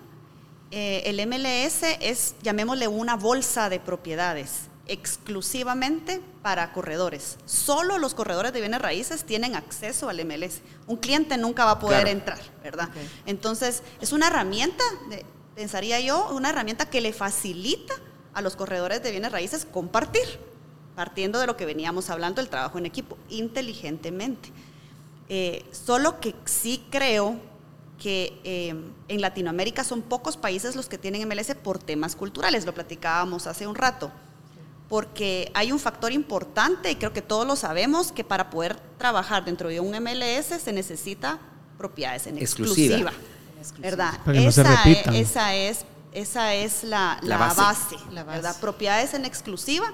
eh, el MLS es, llamémosle, una bolsa de propiedades exclusivamente para corredores. Solo los corredores de bienes raíces tienen acceso al MLS. Un cliente nunca va a poder entrar, ¿verdad? Entonces, es una herramienta, pensaría yo, una herramienta que le facilita a los corredores de bienes raíces compartir, partiendo de lo que veníamos hablando, el trabajo en equipo, inteligentemente. Eh, solo que sí creo que eh, en Latinoamérica son pocos países los que tienen MLS por temas culturales, lo platicábamos hace un rato, porque hay un factor importante, y creo que todos lo sabemos, que para poder trabajar dentro de un MLS se necesita propiedades en exclusiva, ¿verdad? esa, Es, esa es, la, base, la ¿verdad? Propiedades en exclusiva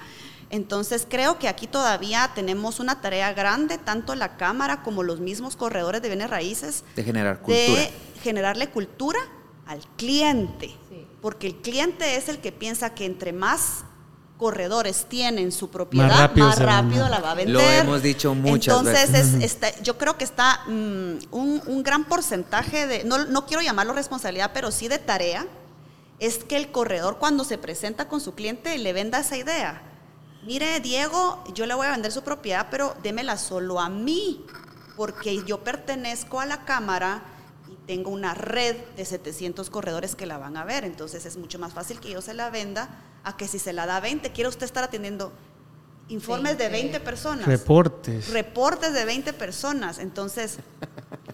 entonces creo que aquí todavía tenemos una tarea grande, tanto la Cámara como los mismos corredores de bienes raíces. De generar cultura. De generarle cultura al cliente. Porque el cliente es el que piensa que entre más corredores tienen su propiedad, más rápido, la va a vender. Lo hemos dicho muchas Entonces, veces. Entonces, yo creo que está mm, un, gran porcentaje de, no, no quiero llamarlo responsabilidad, pero sí de tarea, es que el corredor cuando se presenta con su cliente le venda esa idea mire, Diego, yo le voy a vender su propiedad, pero démela solo a mí, porque yo pertenezco a la Cámara y tengo una red de 700 corredores que la van a ver, entonces es mucho más fácil que yo se la venda a que si se la da 20, quiere usted estar atendiendo informes de 20 personas. Reportes. Reportes de 20 personas. Entonces,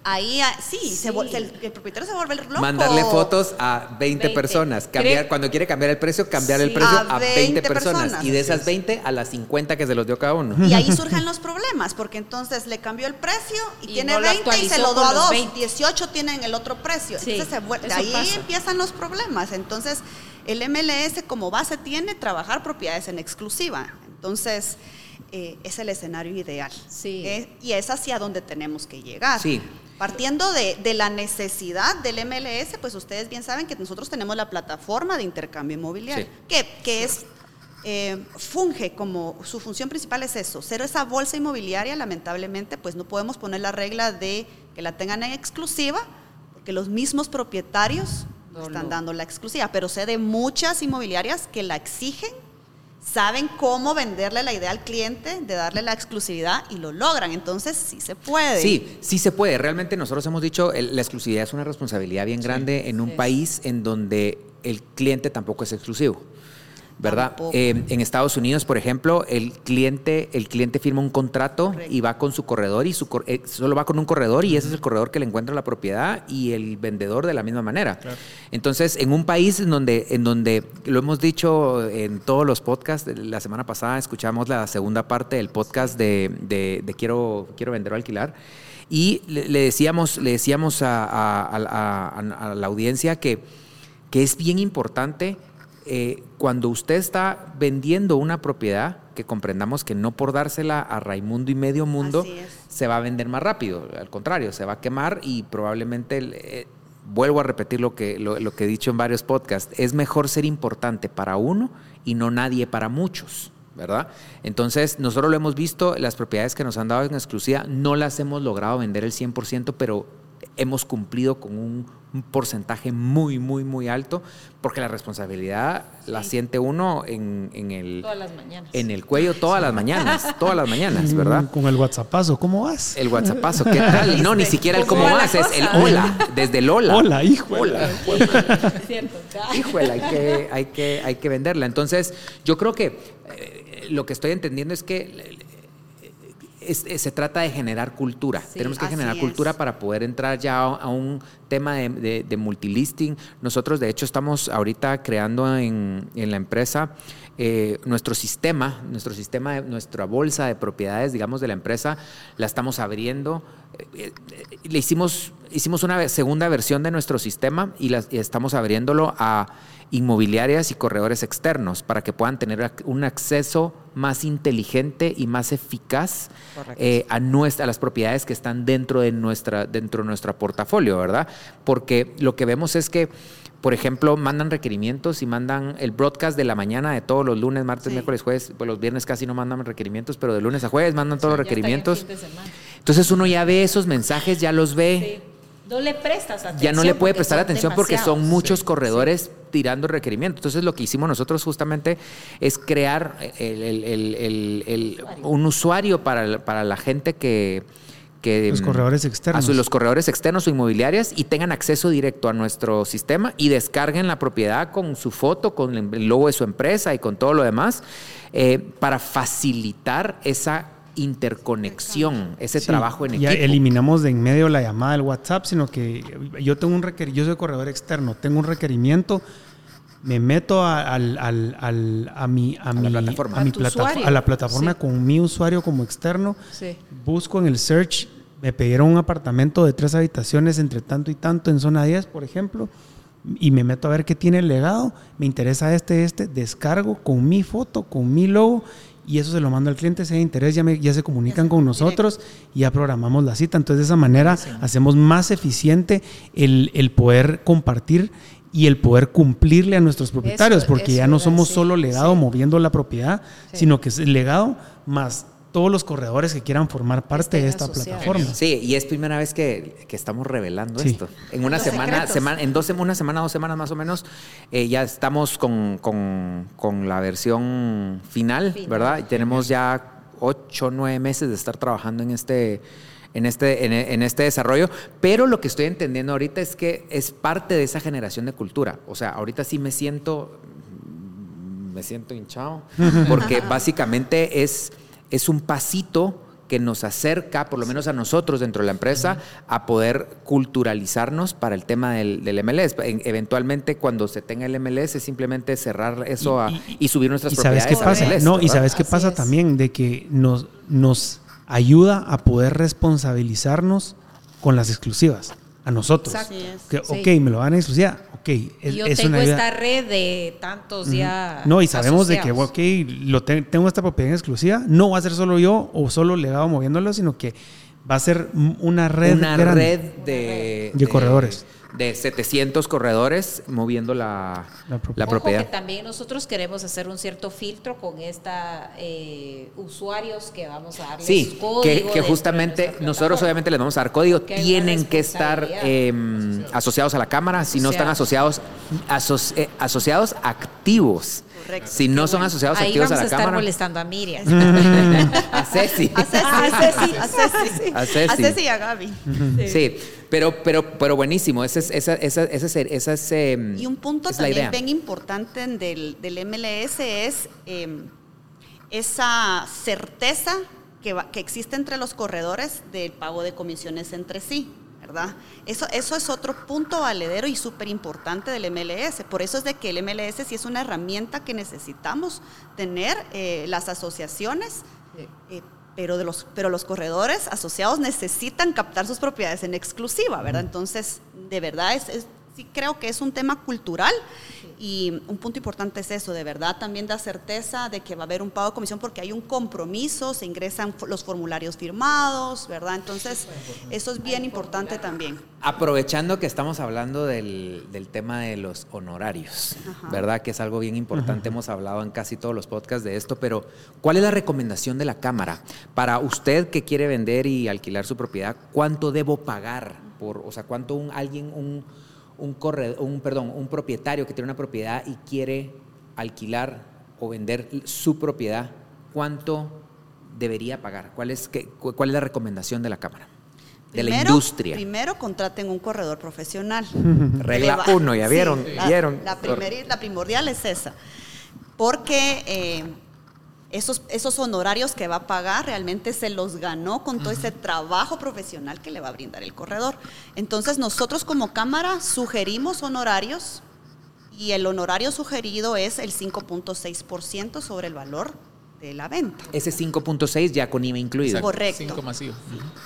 ahí ah, sí, se Sí. vuel- el, el propietario se vuelve loco. Mandarle fotos a 20, 20. personas. Cambiar, cuando quiere cambiar el precio, cambiar el precio A a 20, 20 personas. personas. Y de esas 20 a las 50 que se los dio cada uno. Y ahí surgen los problemas, porque entonces le cambió el precio y, Y tiene no lo 20 y se lo dio a los dos. 20. 18 tienen el otro precio. Sí, entonces se vuel- eso ahí pasa. empiezan los problemas. Entonces, el MLS como base tiene trabajar propiedades en exclusiva. Entonces, eh, es el escenario ideal. Sí. Eh, y es hacia donde tenemos que llegar. Sí. Partiendo de, de la necesidad del MLS, pues ustedes bien saben que nosotros tenemos la plataforma de intercambio inmobiliario, Sí. que, que es eh, funge como su función principal es eso, ser esa bolsa inmobiliaria, lamentablemente, pues no podemos poner la regla de que la tengan en exclusiva, porque los mismos propietarios No están dando la exclusiva, pero sé de muchas inmobiliarias que la exigen, saben cómo venderle la idea al cliente de darle la exclusividad y lo logran, entonces sí se puede. Sí, sí se puede. Realmente nosotros hemos dicho, el- la exclusividad es una responsabilidad bien grande en un Sí. país en donde el cliente tampoco es exclusivo. ¿Verdad? Eh, en Estados Unidos, por ejemplo, el cliente, el cliente firma un contrato Correcto. y va con su corredor y su cor- eh, solo va con un corredor y ese es el corredor que le encuentra la propiedad y el vendedor de la misma manera. Entonces, en un país en donde, en donde lo hemos dicho en todos los podcasts, la semana pasada escuchamos la segunda parte del podcast de, de- de quiero, quiero vender o alquilar. Y le, le decíamos, le decíamos a, a- a- a- a la audiencia que, que es bien importante eh, cuando usted está vendiendo una propiedad, que comprendamos que no por dársela a Raimundo y medio mundo se va a vender más rápido, al contrario, se va a quemar y probablemente, eh, vuelvo a repetir lo que, lo, lo que he dicho en varios podcasts, es mejor ser importante para uno y no nadie para muchos. ¿Verdad? Entonces, nosotros lo hemos visto, las propiedades que nos han dado en exclusiva no las hemos logrado vender el 100%, pero hemos cumplido con un, un porcentaje muy, muy, muy alto, porque la responsabilidad la siente uno en, en el, Todas las mañanas. en el cuello todas las mañanas, todas las mañanas, ¿verdad? Mm, Con el WhatsAppazo, ¿cómo vas? El WhatsAppazo, ¿qué tal? No, ni siquiera el ¿Cómo vas, es el hola, desde el hola. Hola, hijo. Hola. ¿Cierto? Híjole, hay que, hay, que, hay que venderla. Entonces, yo creo que eh, lo que estoy entendiendo es que eh, es- es- se trata de generar cultura. Sí, Tenemos que generar es. cultura para poder entrar ya a, a un tema de, de- de multilisting. Nosotros, de hecho, estamos ahorita creando en, en la empresa eh, nuestro sistema, nuestro sistema, de- nuestra bolsa de propiedades, digamos, de la empresa, la estamos abriendo. Eh, eh, le hicimos, hicimos una segunda versión de nuestro sistema y, y estamos abriéndolo a inmobiliarias y corredores externos para que puedan tener un acceso más inteligente y más eficaz eh, a, nuestra, a las propiedades que están dentro de nuestra dentro de nuestro portafolio, ¿verdad? Porque lo que vemos es que por ejemplo, mandan requerimientos y mandan el broadcast de la mañana de todos los lunes, martes, Sí. miércoles, jueves, pues los viernes casi no mandan requerimientos, pero de lunes a jueves mandan todos los requerimientos. Entonces uno ya ve esos mensajes, ya los ve. Sí. No le prestas atención. Ya no le puede porque prestar son atención porque son muchos corredores tirando requerimientos. Entonces lo que hicimos nosotros justamente es crear el- el- el- el- el- un usuario para, la- para la gente que... que Los mm, corredores externos. A su- los corredores externos o inmobiliarias y tengan acceso directo a nuestro sistema y descarguen la propiedad con su foto, con el logo de su empresa y con todo lo demás eh, para facilitar esa interconexión, ese Sí, trabajo en ya equipo. eliminamos de en medio la llamada del WhatsApp, sino que yo tengo un requer yo soy corredor externo, tengo un requerimiento, me meto a, al- al- al- a mi, a la mi- plataforma. a A mi tu plata- usuario. a la plataforma Sí. con mi usuario como externo, Sí. busco en el search, me pidieron un apartamento de tres habitaciones entre tanto y tanto en zona 10, por ejemplo, y me meto a ver qué tiene el legado, me interesa este, este, descargo con mi foto, con mi logo, y eso se lo mando al cliente, si hay interés, ya, me- ya se comunican con nosotros y ya programamos la cita. Entonces de esa manera hacemos más eficiente el, el poder compartir y el poder cumplirle a nuestros propietarios, Eso- porque eso ya no somos decir, solo legado sí. moviendo la propiedad, Sí. sino que es el legado más todos los corredores que quieran formar parte de esta plataforma. Sí, y es primera vez que, que estamos revelando Sí. esto. En una Los semana, secretos. semana, en dos, una semana, dos semanas más o menos, eh, ya estamos con, con- con la versión final, Final. ¿verdad? Y tenemos ya ocho, nueve meses de estar trabajando en este, en este, en, en este desarrollo. Pero lo que estoy entendiendo ahorita es que es parte de esa generación de cultura. O sea, ahorita sí me siento me siento hinchado, porque básicamente es, es un pasito que nos acerca, por lo menos a nosotros dentro de la empresa, a poder culturalizarnos para el tema del, del MLS. En- Eventualmente, cuando se tenga el MLS, es simplemente cerrar eso a- y, subir nuestras ¿Y sabes propiedades qué pasa? MLS, No, y sabes qué Así pasa es. también de que nos, nos ayuda a poder responsabilizarnos con las exclusivas a nosotros. Exacto. Que, Sí. ok, me lo van a exclusiva. Ok, es, Y yo es tengo una esta red de tantos ya. No, y sabemos de que, ok, lo te- tengo esta propiedad en exclusiva. No va a ser solo yo o solo legado moviéndolo, sino que va a ser una red una grande. red de, De corredores. De 700 corredores moviendo la, La la propiedad. Ojo que también nosotros queremos hacer un cierto filtro con esta eh, usuarios que vamos a darles Sí, código que, que de justamente nosotros obviamente les vamos a dar código, tienen que estar eh, asociados a la cámara, si no están asociados, aso- eh, asociados activos. Correcto. Si no son asociados Ahí activos vamos a a la estar cámara, molestando a Miriam. a Ceci. A Ceci, a Ceci, a Ceci. A Ceci. A Ceci y a Gaby. Sí, pero, pero, pero buenísimo, esa es, esa, esa, esa es- esa es, eh, Y un punto es también idea. bien importante del, del MLS es eh, esa certeza que, va- que existe entre los corredores del pago de comisiones entre sí, ¿verdad? Eso, eso es otro punto valedero y súper importante del MLS. Por eso es de que el MLS sí es una herramienta que necesitamos tener eh, las asociaciones. eh, pero, de los, pero los corredores asociados necesitan captar sus propiedades en exclusiva, ¿verdad? Entonces, de verdad, es, es- sí creo que es un tema cultural y un punto importante es eso, de verdad también da certeza de que va a haber un pago de comisión porque hay un compromiso, se ingresan los formularios firmados, ¿verdad? Entonces, eso es bien importante también. Aprovechando que estamos hablando del, del tema de los honorarios, Ajá. ¿verdad? Que es algo bien importante, hemos hablado en casi todos los podcasts de esto, pero ¿cuál es la recomendación de la Cámara para usted que quiere vender y alquilar su propiedad? ¿Cuánto debo pagar? Por, o sea, ¿cuánto un, alguien, un, un, corre- un, perdón, un propietario que tiene una propiedad y quiere alquilar o vender su propiedad, cuánto debería pagar? ¿Cuál es, qué- cu- cuál es la recomendación de la Cámara? De la industria. Primero contraten un corredor profesional. Regla uno, ya Sí, vieron, la, vieron. La, la primordial es esa. Porque eh, esos, esos honorarios que va a pagar realmente se los ganó con todo ese trabajo profesional que le va a brindar el corredor. Entonces nosotros como cámara sugerimos honorarios y el honorario sugerido es el 5.6% sobre el valor de la venta. Ese 5.6 ya con IVA incluido. Exacto. Correcto. Cinco masivo.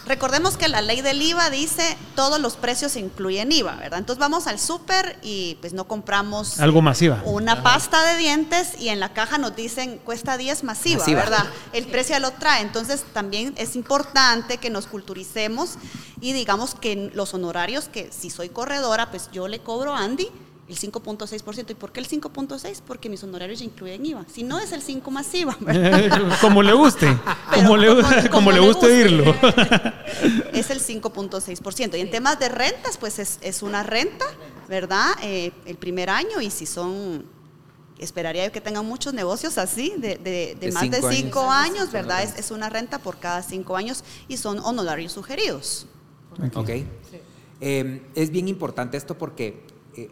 Recordemos que la ley del IVA dice todos los precios incluyen IVA, ¿verdad? Entonces vamos al súper y pues no compramos Algo masiva. una pasta de dientes y en la caja nos dicen cuesta 10 masiva, Masiva. ¿verdad? El precio lo trae. Entonces también es importante que nos culturicemos y digamos que los honorarios que si soy corredora, pues yo le cobro a Andy el 5.6%. ¿Y por qué el 5.6? Porque mis honorarios ya incluyen IVA. Si no es el 5 masiva, ¿verdad? como le guste. Como le, como- como como le le guste oírlo. es el 5.6%. Y en temas de rentas, pues es, es una renta, ¿verdad? Eh, el primer año y si son, esperaría yo que tengan muchos negocios así, de, de- de De más de cinco años. años, ¿verdad? Es, es una renta por cada cinco años y son honorarios sugeridos. Ok. Eh, es bien importante esto porque eh,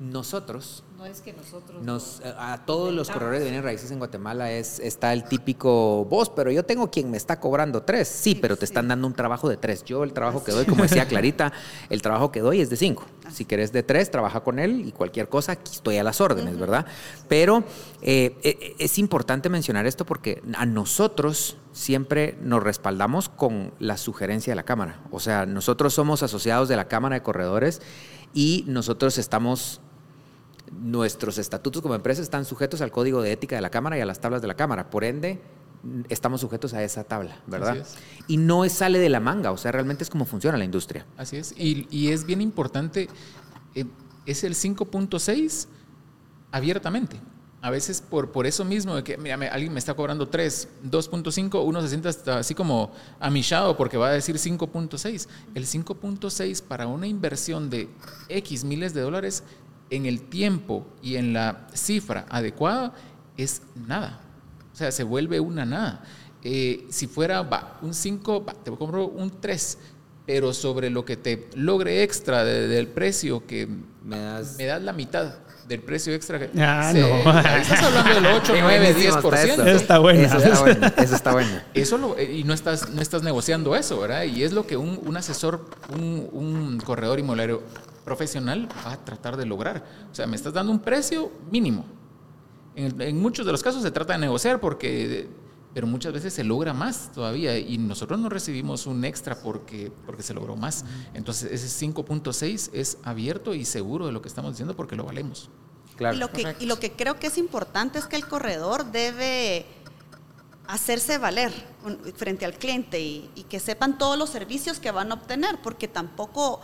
nosotros, No es que nosotros. nos, a todos los corredores de bienes raíces en Guatemala es, está el típico vos, pero yo tengo quien me está cobrando tres. Sí, pero te están dando un trabajo de tres. Yo el trabajo que doy, como decía Clarita, el trabajo que doy es de cinco. Si querés de tres, trabaja con él y cualquier cosa, aquí estoy a las órdenes, ¿verdad? Pero eh, eh, es importante mencionar esto porque a nosotros siempre nos respaldamos con la sugerencia de la Cámara. O sea, nosotros somos asociados de la Cámara de Corredores y nosotros estamos nuestros estatutos como empresa están sujetos al código de ética de la Cámara y a las tablas de la Cámara. Por ende, estamos sujetos a esa tabla, ¿verdad? Así Y no es- sale de la manga, o sea, realmente es como funciona la industria. Así es. Y, y es bien importante, eh, es el 5.6 abiertamente. A veces por, por eso mismo, de que, mira, me- alguien me está cobrando 3, 2.5, uno se siente hasta así como amillado porque va a decir 5.6. El 5.6 para una inversión de X miles de dólares en el tiempo y en la cifra adecuada es nada. O sea, se vuelve una nada. Eh, si fuera va, un 5, va, te compro un 3, pero sobre lo que te logre extra de- del precio que Me das- me das la mitad del precio extra. que- Ah, se- no. Estás hablando del 8, Qué 9, buenísimo está 10%. eso. Está buena. Eso está bueno. Eso está bueno. Eso lo- eh, y no estás, no estás negociando eso, ¿verdad? Y es lo que un, un asesor, un, un corredor inmobiliario profesional va a tratar de lograr. O sea, me estás dando un precio mínimo. En, en muchos de los casos se trata de negociar porque, pero muchas veces se logra más todavía y nosotros no recibimos un extra porque, porque se logró más. Entonces ese 5.6 es abierto y seguro de lo que estamos diciendo porque lo valemos. Claro. Y lo, que, y lo que creo que es importante es que el corredor debe hacerse valer frente al cliente y, y que sepan todos los servicios que van a obtener, porque tampoco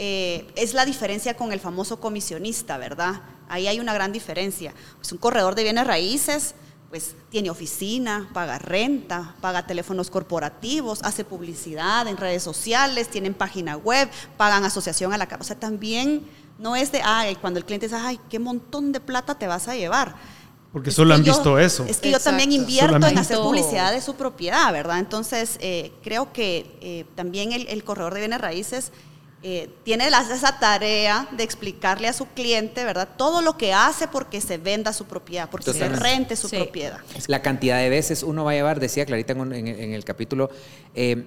eh, es la diferencia con el famoso comisionista, ¿verdad? Ahí hay una gran diferencia. Pues un corredor de bienes raíces, pues tiene oficina, paga renta, paga teléfonos corporativos, hace publicidad en redes sociales, tienen página web, pagan asociación a la casa. O sea, también no es de, ay, cuando el cliente dice, ay, qué montón de plata te vas a llevar. Porque Es solo han yo- visto eso. Es que yo también invierto en hacer publicidad de su propiedad, ¿verdad? Entonces, eh, creo que eh, también el, el corredor de bienes raíces eh, tiene esa tarea de explicarle a su cliente, ¿verdad? Todo lo que hace porque se venda su propiedad, porque se rente su Sí. propiedad. La cantidad de veces uno va a llevar, decía Clarita en, un- en- en el capítulo, eh,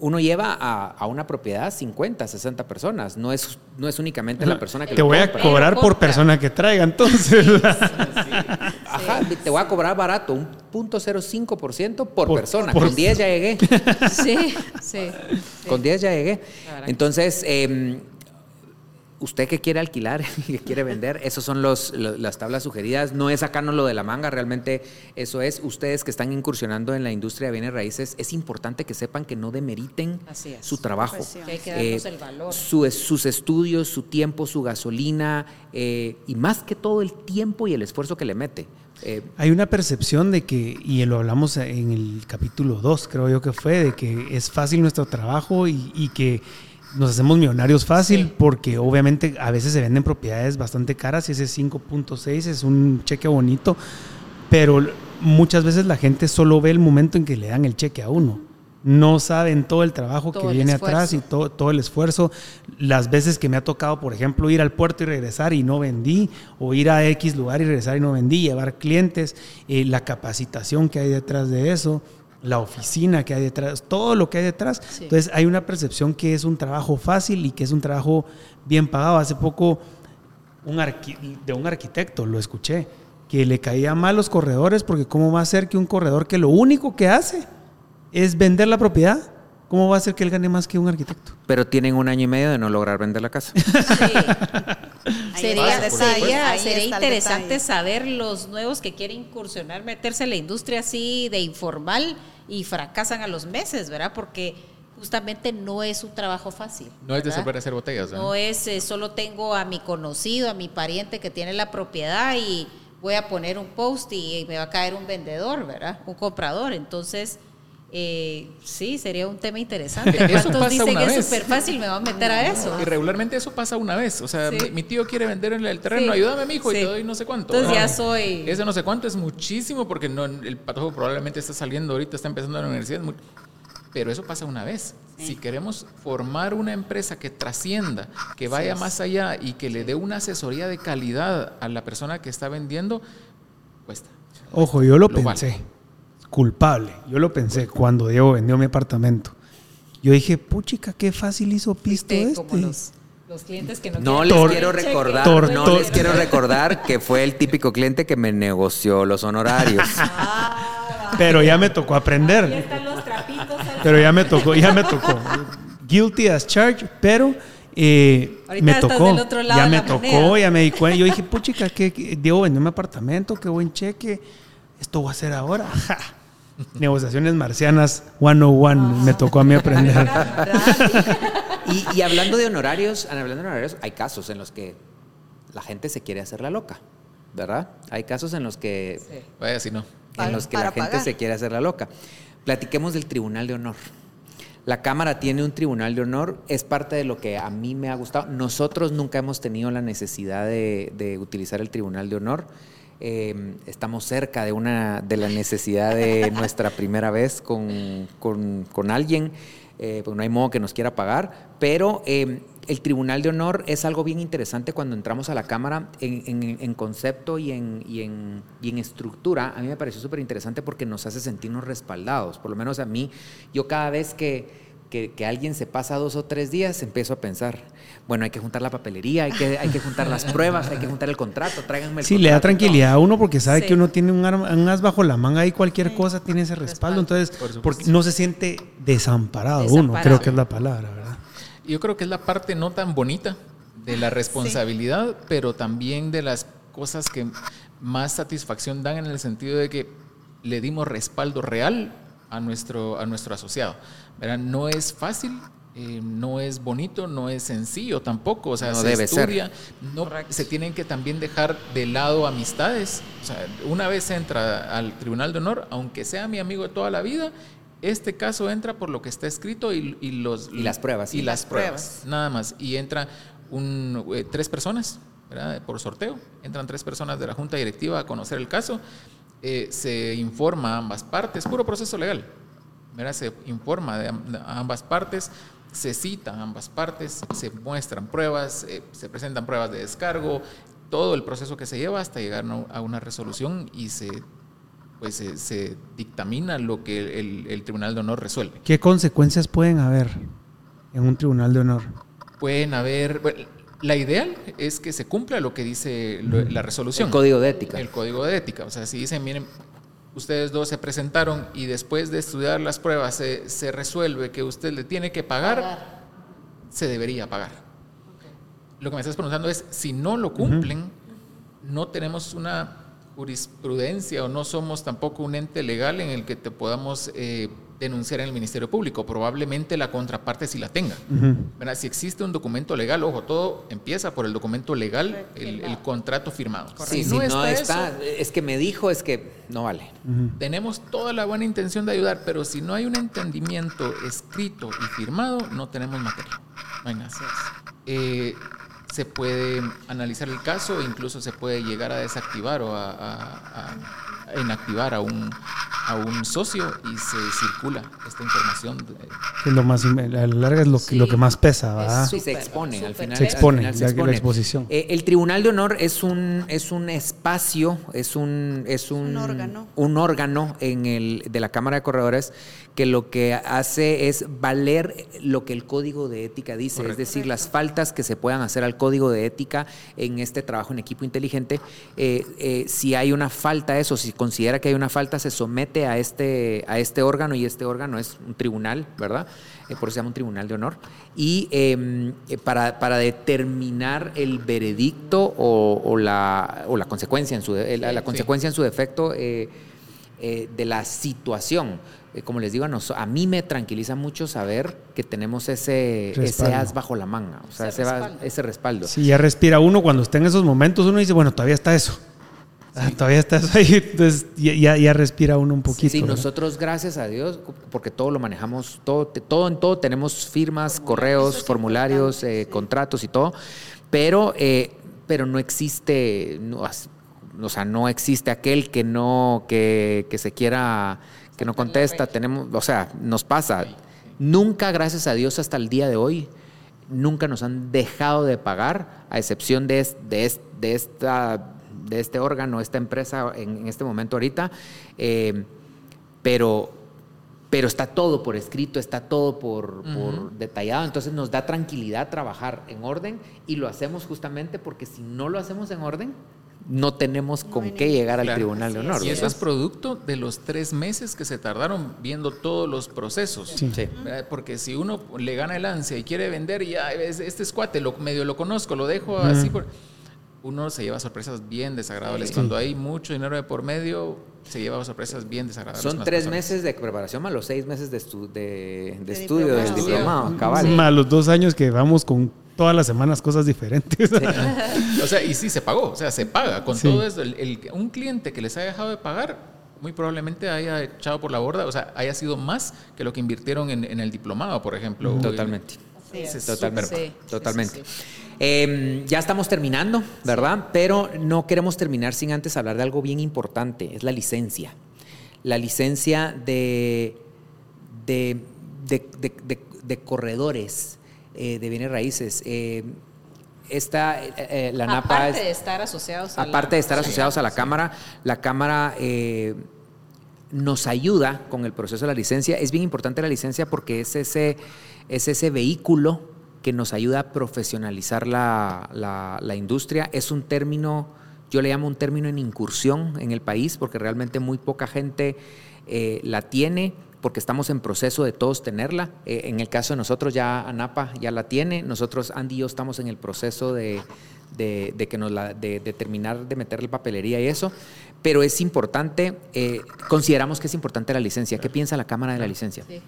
uno lleva a, a una propiedad 50, 60 personas. No es, no es únicamente la persona que Te lo voy a cobrar por persona que traiga, entonces. Ajá, te voy a cobrar barato, un punto 0.5% por, Por- persona. por- Con 10 ya llegué. Sí, sí. Con 10 ya llegué. Entonces, eh, usted que quiere alquilar y que quiere vender, esos son los, lo- las tablas sugeridas. No es sacarnos lo de la manga, realmente eso es. Ustedes que están incursionando en la industria de bienes raíces, es importante que sepan que no demeriten su trabajo. Pues sí. Que hay que darnos el valor. su- sus estudios, su tiempo, su gasolina eh, y más que todo el tiempo y el esfuerzo que le mete. Eh, Hay una percepción de que, y lo hablamos en el capítulo 2, creo yo que fue, de que es fácil nuestro trabajo y, y que nos hacemos millonarios fácil, Sí. porque obviamente a veces se venden propiedades bastante caras y ese 5.6 es un cheque bonito, pero muchas veces la gente solo ve el momento en que le dan el cheque a uno. No saben todo el trabajo Todo que viene atrás y todo, todo el esfuerzo. Las veces que me ha tocado, por ejemplo, ir al puerto y regresar y no vendí, o ir a X lugar y regresar y no vendí, llevar clientes, eh, la capacitación que hay detrás de eso, la oficina que hay detrás, todo lo que hay detrás. Sí. Entonces hay una percepción que es un trabajo fácil y que es un trabajo bien pagado. Hace poco un de un arquitecto, lo escuché, que le caía mal los corredores porque cómo va a ser que un corredor que lo único que hace es vender la propiedad, ¿cómo va a ser que él gane más que un arquitecto? pero tienen un año y medio de no lograr vender la casa. Ahí Sería, interesante saber los nuevos que quieren incursionar, meterse en la industria así de informal y fracasan a los meses, ¿verdad? Porque justamente no es un trabajo fácil. No es de ¿verdad? saber hacer botellas. ¿verdad? No es eh, solo tengo a mi conocido, a mi pariente que tiene la propiedad y voy a poner un post y me va a caer un vendedor, ¿verdad? Un comprador. Entonces, eh, sí, sería un tema interesante. Eso ¿Cuántos pasa dicen una es vez. súper fácil, me va a meter a eso? Y regularmente eso pasa una vez. O sea, Sí. mi, tío quiere vender el, el terreno, Sí. ayúdame, mijo, y Sí. te doy no sé cuánto. Entonces ¿verdad? ya soy- Ese no sé cuánto es muchísimo porque no, el patojo probablemente está saliendo ahorita, está empezando en la universidad. Pero eso pasa una vez. Si queremos formar una empresa que trascienda, que vaya más allá y que le dé una asesoría de calidad a la persona que está vendiendo, cuesta. Ojo, yo lo, Lo pensé. Culpable. Yo lo pensé cuando Diego vendió mi apartamento. Yo dije, puchica, qué fácil hizo pisto este. como los, los clientes que no, No les Tor- quiero recordar, Tor- no tor- les quiero recordar que fue el típico cliente que me negoció los honorarios. Pero ya me tocó aprender. están los trapitos al Pero ya me tocó, ya me tocó. Guilty as charged, pero eh, me estás tocó. del otro lado ya me la tocó, moneda. ya me di cuenta. Yo dije, puchica, que Diego vendió mi apartamento, qué buen cheque. Esto voy a hacer ahora. Ja. Negociaciones marcianas 101 me tocó a mí aprender. Y, y hablando de honorarios, hablando de honorarios, hay casos en los que la gente se quiere hacer la loca. ¿verdad? Hay casos en los que, Vaya si no. en los que la gente se quiere hacer la loca. Platiquemos del Tribunal de Honor. La Cámara tiene un Tribunal de Honor, es parte de lo que a mí me ha gustado. Nosotros nunca hemos tenido la necesidad de, de utilizar el Tribunal de Honor. Eh, estamos cerca de, una, de la necesidad de nuestra primera vez con, con- con alguien, eh, pues no hay modo que nos quiera pagar, pero eh, el Tribunal de Honor es algo bien interesante cuando entramos a la Cámara en, en- en concepto y en, y, en, y en estructura. A mí me pareció súper interesante porque nos hace sentirnos respaldados. Por lo menos a mí, yo cada vez que, que, que alguien se pasa dos o tres días, empiezo a pensar, bueno, hay que juntar la papelería, hay que, hay que juntar las pruebas, hay que juntar el contrato, tráiganme el Sí, le da contrato y todo. tranquilidad a uno porque sabe Sí. que uno tiene un, arma- un as bajo la manga y cualquier cosa tiene ese respaldo. Entonces, Por porque no se siente desamparado, uno, Desamparado. creo que es la palabra, ¿verdad? Yo creo que es la parte no tan bonita de la responsabilidad, pero también de las cosas que más satisfacción dan en el sentido de que le dimos respaldo real a nuestro, a nuestro asociado. ¿verdad? No es fácil, eh, no es bonito, no es sencillo tampoco. O sea, No se debe ser. no, se tienen que también dejar de lado amistades. O sea, una vez entra al Tribunal de Honor, aunque sea mi amigo de toda la vida, este caso entra por lo que está escrito y, y los, Y las pruebas, Y las pruebas, pruebas. nada más. Y entra un, eh, tres personas, ¿verdad? Por sorteo. Entran tres personas de la Junta Directiva a conocer el caso. Eh, se informa a ambas partes, puro proceso legal. ¿verdad? Se informa de a ambas partes, se cita a ambas partes, se muestran pruebas, eh, se presentan pruebas de descargo, todo el proceso que se lleva hasta llegar a a una resolución y se, pues, se, se dictamina lo que el, el Tribunal de Honor resuelve. ¿Qué consecuencias pueden haber en un tribunal de honor? Pueden haber, bueno, la ideal es que se cumpla lo que dice lo- la resolución. El código de ética. El código de ética. O sea, si dicen, miren, ustedes dos se presentaron y después de estudiar las pruebas se, se resuelve que usted le tiene que pagar, se debería pagar. Lo que me estás preguntando es, si no lo cumplen, no tenemos una jurisprudencia o no somos tampoco un ente legal en el que te podamos eh, denunciar en el Ministerio Público. Probablemente la contraparte sí la tenga. ¿verdad? Si existe un documento legal, ojo, todo empieza por el documento legal, el, el contrato firmado. Sí, si no está, es que me dijo, es que no vale. Tenemos toda la buena intención de ayudar, pero si no hay un entendimiento escrito y firmado, no tenemos materia. No hay nada. Eh, se puede analizar el caso, incluso se puede llegar a desactivar o a, a- a inactivar a un, a un socio y se circula esta información. de- es lo más, a la larga es lo, que- lo que más pesa, ¿verdad? Sí, se expone al final. Se al expone, final se la- exposición. Eh, el Tribunal de Honor es un, es un espacio, es un, es un, Un órgano. un órgano en el, de la Cámara de Corredores que lo que hace es valer lo que el Código de Ética dice, es decir, las faltas que se puedan hacer al Código de Ética en este trabajo en equipo inteligente. eh, eh, si hay una falta a eso, si considera que hay una falta, se somete a este, a este órgano y este órgano es un tribunal, ¿verdad? Eh, por eso se llama un tribunal de honor. Y eh, eh, para, para determinar el veredicto o, o la, o la consecuencia en su, la, Sí. consecuencia en su defecto eh, eh, de la situación. Como les digo, a, nos- a mí me tranquiliza mucho saber que tenemos ese, as bajo la manga, o sea, Ese respaldo. ese respaldo. Si ya respira uno cuando está en esos momentos, uno dice, bueno, todavía está eso. Ah, todavía está eso ahí. Entonces ya, ya, respira uno un poquito. Sí, ¿verdad? nosotros, gracias a Dios, porque todo lo manejamos, todo, todo en todo tenemos firmas, correos, formularios, eh, sí. contratos y todo, pero, eh, pero no existe, no, o sea, no existe aquel que no, que, que se quiera, que no contesta, tenemos, o sea, nos pasa. Nunca, gracias a Dios, hasta el día de hoy, nunca nos han dejado de pagar, a excepción de, de esta de este órgano, esta empresa en, en este momento ahorita, eh, pero, pero está todo por escrito, está todo por, por detallado, entonces nos da tranquilidad trabajar en orden y lo hacemos justamente porque si no lo hacemos en orden, no tenemos con qué llegar al. Tribunal de Honor. Y eso es producto de los tres meses que se tardaron viendo todos los procesos. Sí. Sí. ¿verdad? Porque si uno le gana el ansia y quiere vender ya, es- este escuate, lo, medio lo conozco, lo dejo así, por- uno se lleva sorpresas bien desagradables. Sí. Cuando hay mucho dinero de por medio, se lleva sorpresas bien desagradables. Son tres personas. meses de preparación más los seis meses de, estu- de, de De estudio del diplomado. cabal. Más los dos años que vamos con todas las semanas cosas diferentes. o sea, y sí se pagó, o sea, se paga. Con Sí. todo eso, el- el- un cliente que les haya dejado de pagar, muy probablemente haya echado por la borda, o sea, haya sido más que lo que invirtieron en, en el diplomado, por ejemplo. Totalmente. Sí, Totalmente. Sí, sí, Totalmente. Eh, ya estamos terminando, ¿verdad? Pero no queremos terminar sin antes hablar de algo bien importante, es la licencia. La licencia de, de, corredores eh, de bienes raíces. Eh, esta, eh, la NAPA Aparte es- de estar asociados a la- aparte de estar asociados a la sí. Cámara, la Cámara nos ayuda con el proceso de la licencia. Es bien importante la licencia porque es ese, es ese vehículo que nos ayuda a profesionalizar la, la- la industria. Es un término, yo le llamo un término en incursión en el país porque realmente muy poca gente eh, la tiene porque estamos en proceso de todos tenerla. Eh, en el caso de nosotros ya ANAPA ya la tiene, nosotros Andy y yo estamos en el proceso de, de- de que nos la, de, de terminar de meterle papelería y eso, pero es importante, eh, consideramos que es importante la licencia. ¿Qué piensa la Cámara de la licencia? Sí.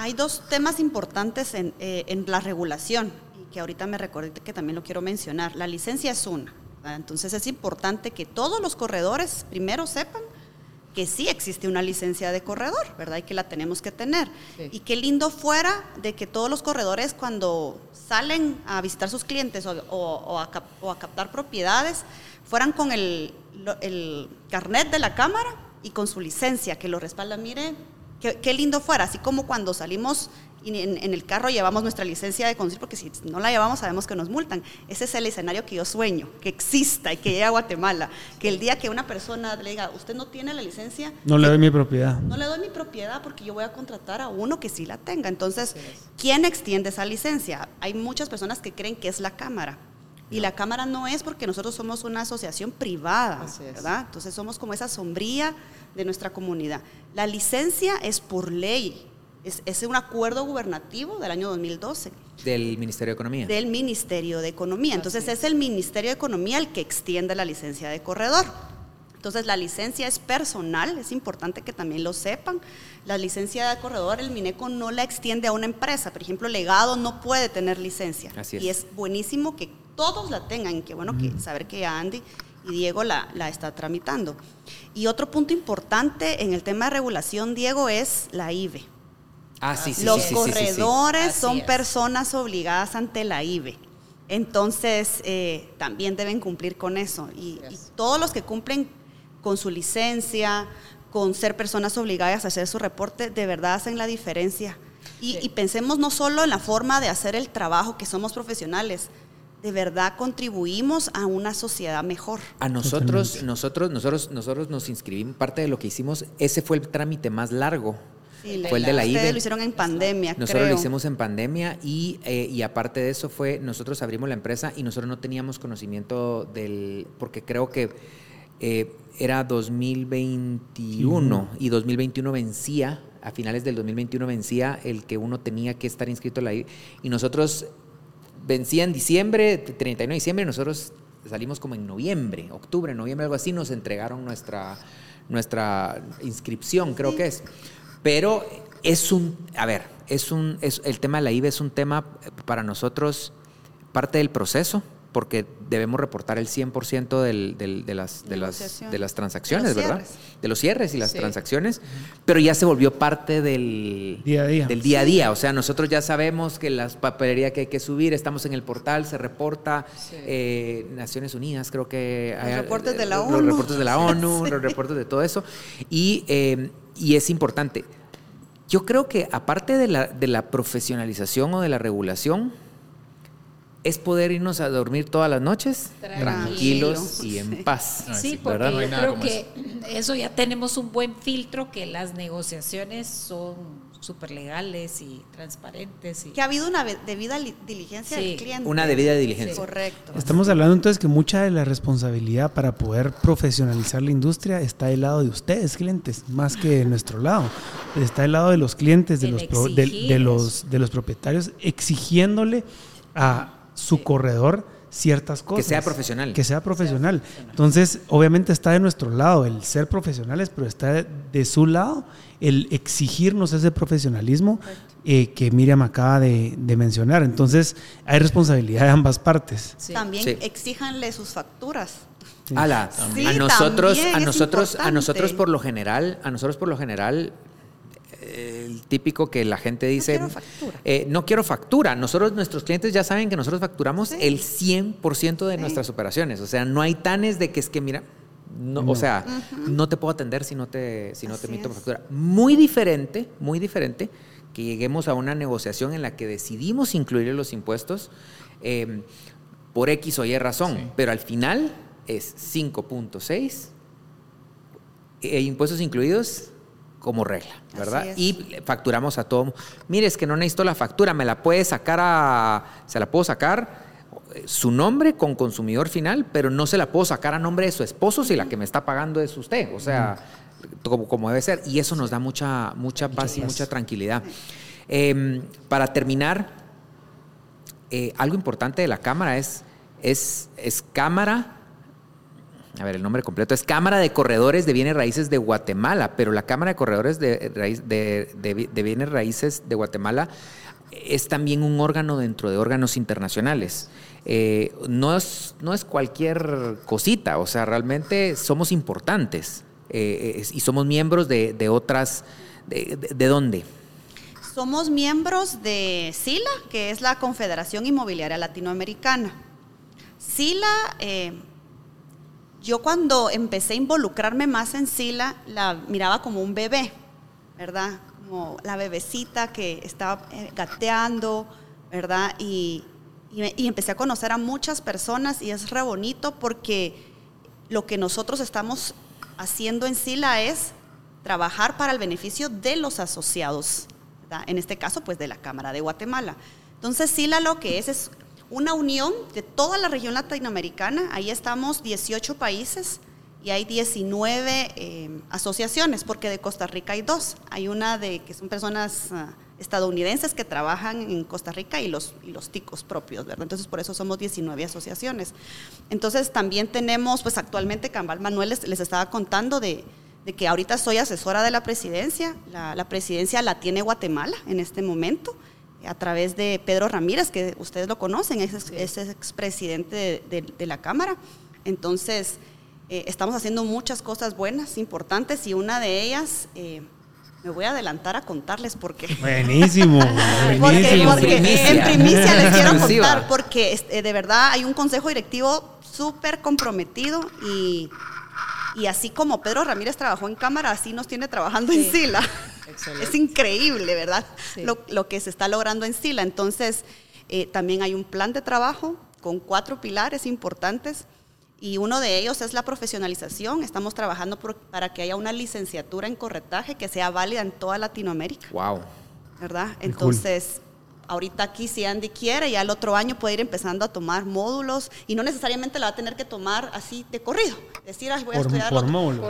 Hay dos temas importantes en, eh, en la regulación y que ahorita me recordé que también lo quiero mencionar. La licencia es una. ¿verdad? Entonces es importante que todos los corredores primero sepan que sí existe una licencia de corredor, ¿verdad? Y que la tenemos que tener. Sí. Y qué lindo fuera de que todos los corredores cuando salen a visitar sus clientes o, o- o a, cap- o a captar propiedades, fueran con el, el carnet de la cámara y con su licencia que lo respalda. Mire, qué, qué lindo fuera, así como cuando salimos y en, en el carro llevamos nuestra licencia de conducir, porque si no la llevamos sabemos que nos multan. Ese es el escenario que yo sueño, que exista y que llegue a Guatemala. Que el día que una persona le diga, usted no tiene la licencia, No le doy mi propiedad. no le doy mi propiedad porque yo voy a contratar a uno que sí la tenga. Entonces, ¿quién extiende esa licencia? Hay muchas personas que creen que es la Cámara. Y la Cámara no es porque nosotros somos una asociación privada, Así es. ¿verdad? Entonces somos como esa sombría de nuestra comunidad. La licencia es por ley, es, es un acuerdo gubernativo del año 2012 Del Ministerio de Economía. del Ministerio de Economía. Entonces es el Ministerio de Economía el que extiende la licencia de corredor. Entonces la licencia es personal, es importante que también lo sepan. La licencia de corredor, el Mineco no la extiende a una empresa. Por ejemplo, Legado no puede tener licencia. Así es. Y es buenísimo que todos la tengan. Qué bueno que saber que Andy y Diego la, la está tramitando. Y otro punto importante en el tema de regulación, Diego, es la IBE. Ah, sí, sí, Los sí, sí, sí, sí, sí. corredores son es. personas obligadas ante la IBE. Entonces, eh, también deben cumplir con eso. Y, y todos los que cumplen con su licencia, con ser personas obligadas a hacer su reporte, de verdad hacen la diferencia. Y, y pensemos no solo en la forma de hacer el trabajo, que somos profesionales, de verdad contribuimos a una sociedad mejor. A nosotros, nosotros, nosotros, nosotros nos inscribimos, parte de lo que hicimos, ese fue el trámite más largo. Sí, fue el de la Ustedes IBE. lo hicieron en pandemia, Nosotros creo. lo hicimos en pandemia y, eh, y aparte de eso fue, nosotros abrimos la empresa y nosotros no teníamos conocimiento del, porque creo que eh, era 2021 y 2021 vencía, a finales del 2021 vencía el que uno tenía que estar inscrito en la I- y nosotros vencía en diciembre, 31 de diciembre, nosotros salimos como en noviembre, octubre, noviembre, algo así, nos entregaron nuestra, nuestra inscripción, creo que es. Pero es un, a ver, es un, es, el tema de la IVE es un tema para nosotros parte del proceso, porque debemos reportar el 100% del, del- de, las, de, las, de las transacciones, De los ¿verdad? cierres. De los cierres y las Sí. transacciones, pero ya se volvió parte del Día a día. Del día a día. O sea, nosotros ya sabemos que las papelería que hay que subir, estamos en el portal, se reporta Sí. eh, Naciones Unidas, creo que Los hay- reportes de la los ONU. reportes de la ONU, los reportes de todo eso. Y, eh, y es importante. Yo creo que aparte de la, de la profesionalización o de la regulación, es poder irnos a dormir todas las noches Tranquilos. tranquilos y en paz. Ah, Sí, sí, porque ¿verdad? No hay yo nada creo como que eso ya tenemos un buen filtro, que las negociaciones son súper legales y transparentes. Y, Que ha habido una debida li- diligencia Sí. del cliente. Una debida diligencia. Correcto. Estamos hablando entonces que mucha de la responsabilidad para poder profesionalizar la industria está del lado de ustedes, clientes, más que de nuestro lado. Está del lado de los clientes, de los, pro- de, los, de los propietarios, exigiéndole a su Sí. corredor ciertas cosas. sea profesional. Que sea profesional. Entonces, obviamente está de nuestro lado el ser profesionales, pero está de su lado el exigirnos ese profesionalismo eh, que Miriam acaba de, mencionar. Entonces, hay responsabilidad de ambas partes. También exíjanle sus facturas. a nosotros, a nosotros, a nosotros por lo general, a nosotros por lo general, el típico que la gente dice, no quiero factura. Eh, no quiero factura. Nosotros, nuestros clientes ya saben que nosotros facturamos el 100% de nuestras operaciones. O sea, no hay tanes de que es que, mira, no, o sea, no te puedo atender si no te, si no te emito factura. Muy diferente, muy diferente que lleguemos a una negociación en la que decidimos incluir los impuestos em, por X o Y razón, pero al final es 5.6 e impuestos incluidos como regla, ¿verdad? Y facturamos a todo. Mire, es que no necesito la factura, me la puede sacar a. Se la puedo sacar eh, su nombre con consumidor final, pero no se la puedo sacar a nombre de su esposo si la que me está pagando es usted. O sea, como, como debe ser. Y eso nos da mucha, mucha paz y mucha tranquilidad. Em, para terminar, eh, algo importante de la Cámara es, es, es Cámara a ver, el nombre completo es Cámara de Corredores de Bienes Raíces de Guatemala, pero la Cámara de Corredores de, de, Bienes Raíces de Guatemala es también un órgano dentro de órganos internacionales. Eh, no, es, no es cualquier cosita, o sea, realmente somos importantes eh, y somos miembros de, otras, de, dónde? Somos miembros de SILA, que es la Confederación Inmobiliaria Latinoamericana. SILA eh, yo cuando empecé a involucrarme más en Sila, la miraba como un bebé, ¿verdad? Como la bebecita que estaba eh, gateando, ¿verdad? Y, empecé a conocer a muchas personas y es re bonito porque lo que nosotros estamos haciendo en Sila es trabajar para el beneficio de los asociados, ¿verdad? en este caso pues de la Cámara de Guatemala. Entonces Sila lo que es es una unión de toda la región latinoamericana. Ahí estamos 18 países y hay 19 eh, asociaciones, porque de Costa Rica hay dos. Hay una de que son personas ah, estadounidenses que trabajan en Costa Rica y los, los ticos propios, ¿verdad? Entonces por eso somos 19 asociaciones. Entonces también tenemos, pues actualmente Cambal Manuel les, estaba contando de, que ahorita soy asesora de la presidencia. La presidencia la tiene Guatemala en este momento a través de Pedro Ramírez, que ustedes lo conocen, es, expresidente de, la Cámara. Entonces, eh, estamos haciendo muchas cosas buenas, importantes, y una de ellas, eh, me voy a adelantar a contarles porque... Buenísimo, buenísimo. Porque, en primicia les quiero contar, porque este, de verdad hay un consejo directivo súper comprometido y, y, así como Pedro Ramírez trabajó en Cámara, así nos tiene trabajando en Sila. Es increíble, ¿verdad? Lo, que se está logrando en Sila. Entonces, eh, también hay un plan de trabajo con cuatro pilares importantes y uno de ellos es la profesionalización. Estamos trabajando para que haya una licenciatura en corretaje que sea válida en toda Latinoamérica. Wow. ¿Verdad? Entonces, ahorita aquí si Andy quiere, ya el otro año puede ir empezando a tomar módulos y no necesariamente la va a tener que tomar así de corrido. Decir, voy a estudiar por,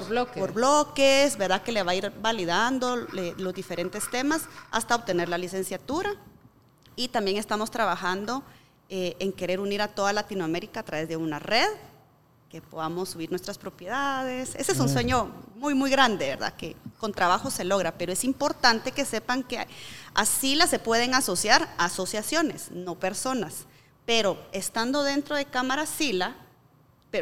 bloques. por bloques, ¿verdad? Que le va a ir validando los diferentes temas hasta obtener la licenciatura. Y también estamos trabajando eh, en querer unir a toda Latinoamérica a través de una red que podamos subir nuestras propiedades. Ese es un sueño muy, muy grande, ¿verdad? Que con trabajo se logra, pero es importante que sepan que así las se pueden asociar asociaciones, no personas. Pero estando dentro de Cámara SILA,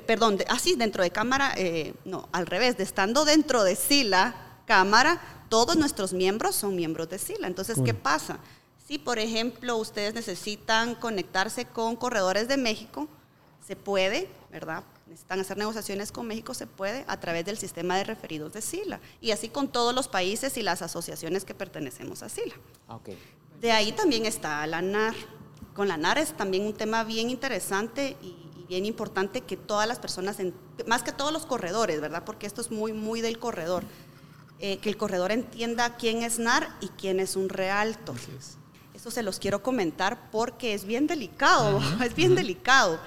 perdón, así dentro de Cámara, eh, no, al revés, de estando dentro de SILA, Cámara, todos nuestros miembros son miembros de SILA. Entonces, ¿qué pasa? Si, por ejemplo, ustedes necesitan conectarse con corredores de México, se puede, ¿verdad? Necesitan hacer negociaciones con México, se puede a través del sistema de referidos de SILA. Y así con todos los países y las asociaciones que pertenecemos a SILA. Okay. De ahí también está la NAR. Con la NAR es también un tema bien interesante y, bien importante que todas las personas, más que todos los corredores, ¿verdad? Porque esto es muy, muy del corredor. Eh, que el corredor entienda quién es NAR y quién es un realto. Eso se los quiero comentar porque es bien delicado, es bien delicado.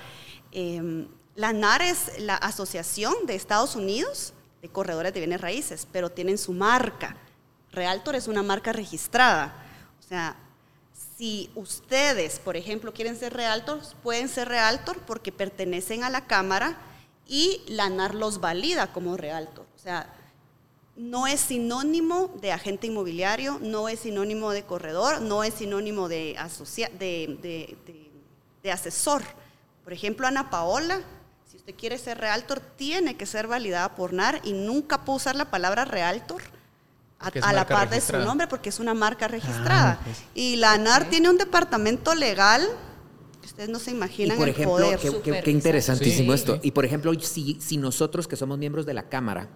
Eh, la NAR es la Asociación de Estados Unidos de Corredores de Bienes Raíces, pero tienen su marca. Realtor es una marca registrada. O sea, si ustedes, por ejemplo, quieren ser realtors, pueden ser realtor porque pertenecen a la Cámara y la NAR los valida como realtor. O sea, no es sinónimo de agente inmobiliario, no es sinónimo de corredor, no es sinónimo de, asesor. Por ejemplo, Ana Paola, usted quiere ser realtor, tiene que ser validada por NAR y nunca puede usar la palabra realtor a, la par de su nombre porque es una marca registrada. Ah, y la ANAR tiene un departamento legal ustedes no se imaginan por el ejemplo, poder. Qué, qué, interesantísimo esto. Y por ejemplo, si, si nosotros que somos miembros de la Cámara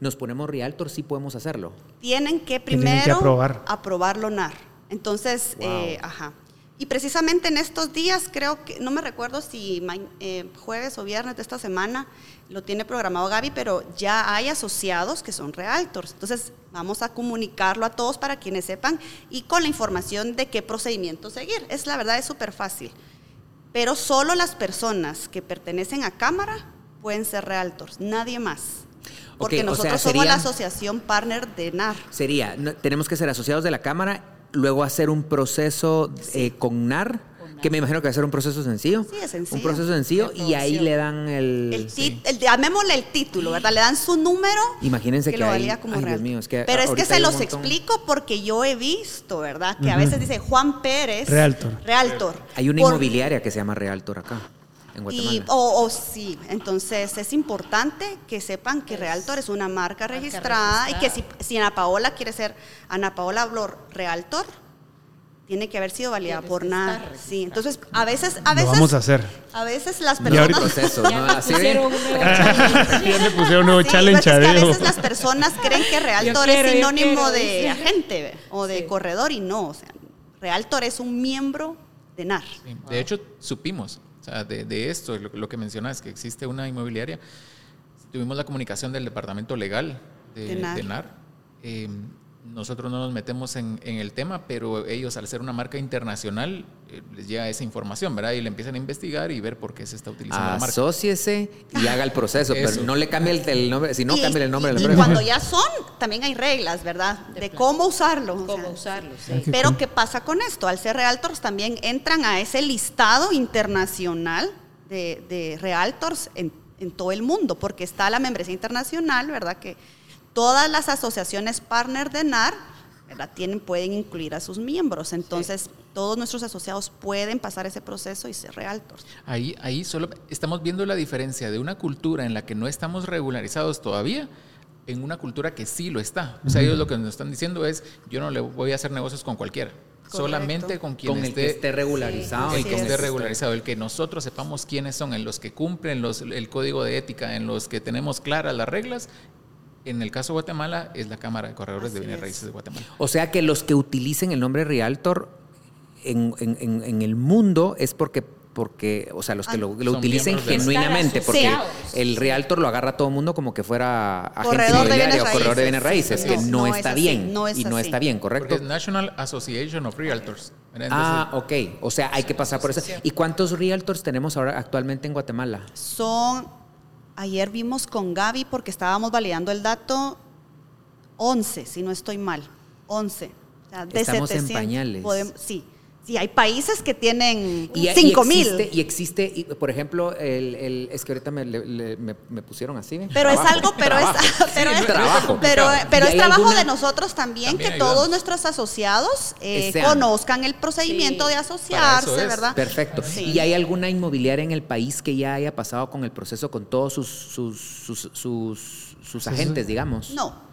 nos ponemos Realtor, sí podemos hacerlo. Tienen que primero aprobarlo NAR. Entonces, eh, ajá. Y precisamente en estos días, creo que, no me recuerdo si eh, jueves o viernes de esta semana, lo tiene programado Gaby, pero ya hay asociados que son realtors. Entonces, vamos a comunicarlo a todos para quienes sepan y con la información de qué procedimiento seguir. Es la verdad, es súper fácil. Pero solo las personas que pertenecen a Cámara pueden ser realtors, nadie más. Porque nosotros somos la asociación partner de NAR. Sería, tenemos que ser asociados de la Cámara, luego hacer un proceso eh, con NAR que me imagino que va a ser un proceso sencillo. Sí, es sencillo. Un proceso sencillo y ahí le dan el... El, llamémosle el título, ¿verdad? Le dan su número. Imagínense que, que como ay, Dios mío, es que Pero es que se los explico porque yo he visto, ¿verdad? Que a veces dice Juan Pérez. Realtor. Realtor. Hay una inmobiliaria que se llama Realtor acá. En Guatemala. o, sí, entonces es importante que sepan que Realtor es una marca, registrada, y que si, si Ana Paola quiere ser Ana Paola Blor Realtor, tiene que haber sido validada por nada. Sí, entonces a veces, a veces. vamos a hacer. A veces las personas. Proceso, ¿no? Ya pusieron un nuevo challenge. ya le pusieron un nuevo challenge pues a, veces las personas creen que Realtor es sinónimo de agente o de corredor y no. O sea, Realtor es un miembro de NAR. de hecho, supimos o sea, de, esto, lo, que mencionas, que existe una inmobiliaria. Tuvimos la comunicación del departamento legal de, NAR. Eh, nosotros no nos metemos en, el tema, pero ellos al ser una marca internacional eh, les llega esa información, ¿verdad? Y le empiezan a investigar y ver por qué se está utilizando la marca. Asociese y haga el proceso, pero no le cambie el, nombre, si no cambie el nombre del Y cuando ya son, también hay reglas, ¿verdad? De, cómo usarlo. Cómo usarlo, Pero ¿qué pasa con esto? Al ser realtors también entran a ese listado internacional de, realtors en, en todo el mundo, porque está la membresía internacional, ¿verdad? Que Todas las asociaciones partner de NAR Tienen, pueden incluir a sus miembros. Entonces, todos nuestros asociados pueden pasar ese proceso y ser realtors. Ahí, ahí solo estamos viendo la diferencia de una cultura en la que no estamos regularizados todavía en una cultura que sí lo está. O sea, ellos lo que nos están diciendo es, yo no le voy a hacer negocios con cualquiera. Solamente con quien esté, esté, regularizado. el que esté regularizado, el que nosotros sepamos quiénes son, en los que cumplen los, el código de ética, en los que tenemos claras las reglas, en el caso de Guatemala es la Cámara de Corredores de Bienes Raíces de Guatemala. O sea que los que utilicen el nombre Realtor en, el mundo es porque porque, o sea, los que lo, utilicen genuinamente, porque el realtor lo agarra a todo el mundo como que fuera agente inmobiliario o corredor de bienes raíces, que no, está bien y no está bien, ¿correcto? Porque es National Association of Realtors. Ah, ok, o sea, hay que pasar por eso. ¿Y cuántos realtors tenemos ahora actualmente en Guatemala? Son ayer vimos con Gaby, porque estábamos validando el dato, 11, si no estoy mal, 11. Estamos en pañales. sí, Sí, hay países que tienen 5 mil. Y existe, por ejemplo, el, es que ahorita me, me, pusieron así. Pero es algo, pero es, pero es, trabajo. Pero, pero es trabajo de nosotros también, que todos nuestros asociados eh, conozcan el procedimiento de asociarse, ¿verdad? Perfecto. ¿Y hay alguna inmobiliaria en el país que ya haya pasado con el proceso con todos sus, sus, sus, sus, sus agentes, digamos? No.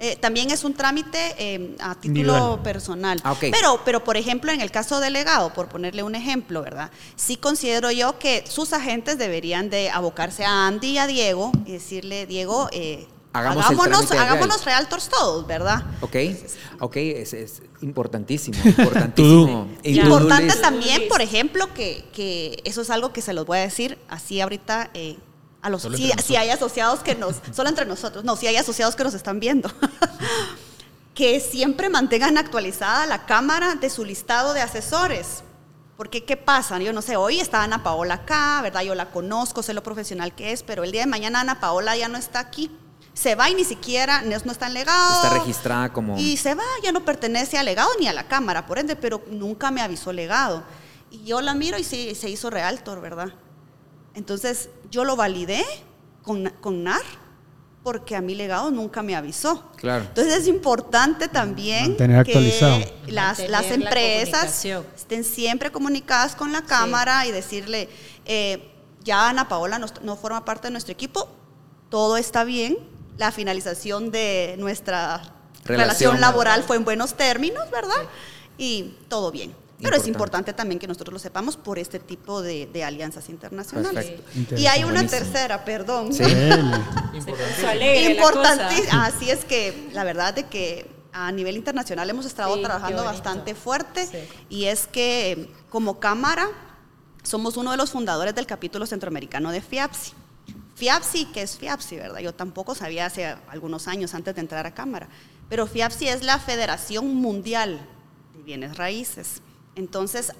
Eh, también es un trámite eh, a título personal. Ah, pero, pero, por ejemplo, en el caso delegado, por ponerle un ejemplo, ¿verdad? Sí considero yo que sus agentes deberían de abocarse a Andy y a Diego y decirle, Diego, eh, hagámonos, hagámonos realtors todos, ¿verdad? Ok, ok, es, importantísimo, importantísimo. Importante también, por ejemplo, que, que, eso es algo que se los voy a decir así ahorita a los, si, hay asociados que nos, solo entre nosotros, no, si hay asociados que nos están viendo, que siempre mantengan actualizada la cámara de su listado de asesores. Porque, ¿qué pasa? Yo no sé, hoy está Ana Paola acá, ¿verdad? Yo la conozco, sé lo profesional que es, pero el día de mañana Ana Paola ya no está aquí. se va y ni siquiera no, está en legado. Está registrada como... Y se va, ya no pertenece al legado ni a la cámara, por ende, pero nunca me avisó legado. Y yo la miro y sí, se hizo realtor, ¿verdad? Entonces yo lo validé con, con NAR porque a mi legado nunca me avisó. Claro. Entonces es importante también Mantener actualizado. que las, Mantener las la empresas comunicación. estén siempre comunicadas con la cámara y decirle, eh, ya Ana Paola no, no forma parte de nuestro equipo, todo está bien, la finalización de nuestra Relación. relación, laboral fue en buenos términos, ¿verdad? Y todo bien. Pero es Importante. también que nosotros lo sepamos por este tipo de, de alianzas internacionales. Y hay una Buenísimo. tercera, perdón. Sí. Importante. Importante, así es que la verdad de que a nivel internacional hemos estado Sí, trabajando bastante fuerte Sí. y es que como cámara somos uno de los fundadores del capítulo centroamericano de FIAPSI. FIAPSI, ¿qué es FIAPSI, verdad? Yo tampoco sabía hace algunos años antes de entrar a cámara, pero FIAPSI es la Federación Mundial de Bienes Raíces. Entonces,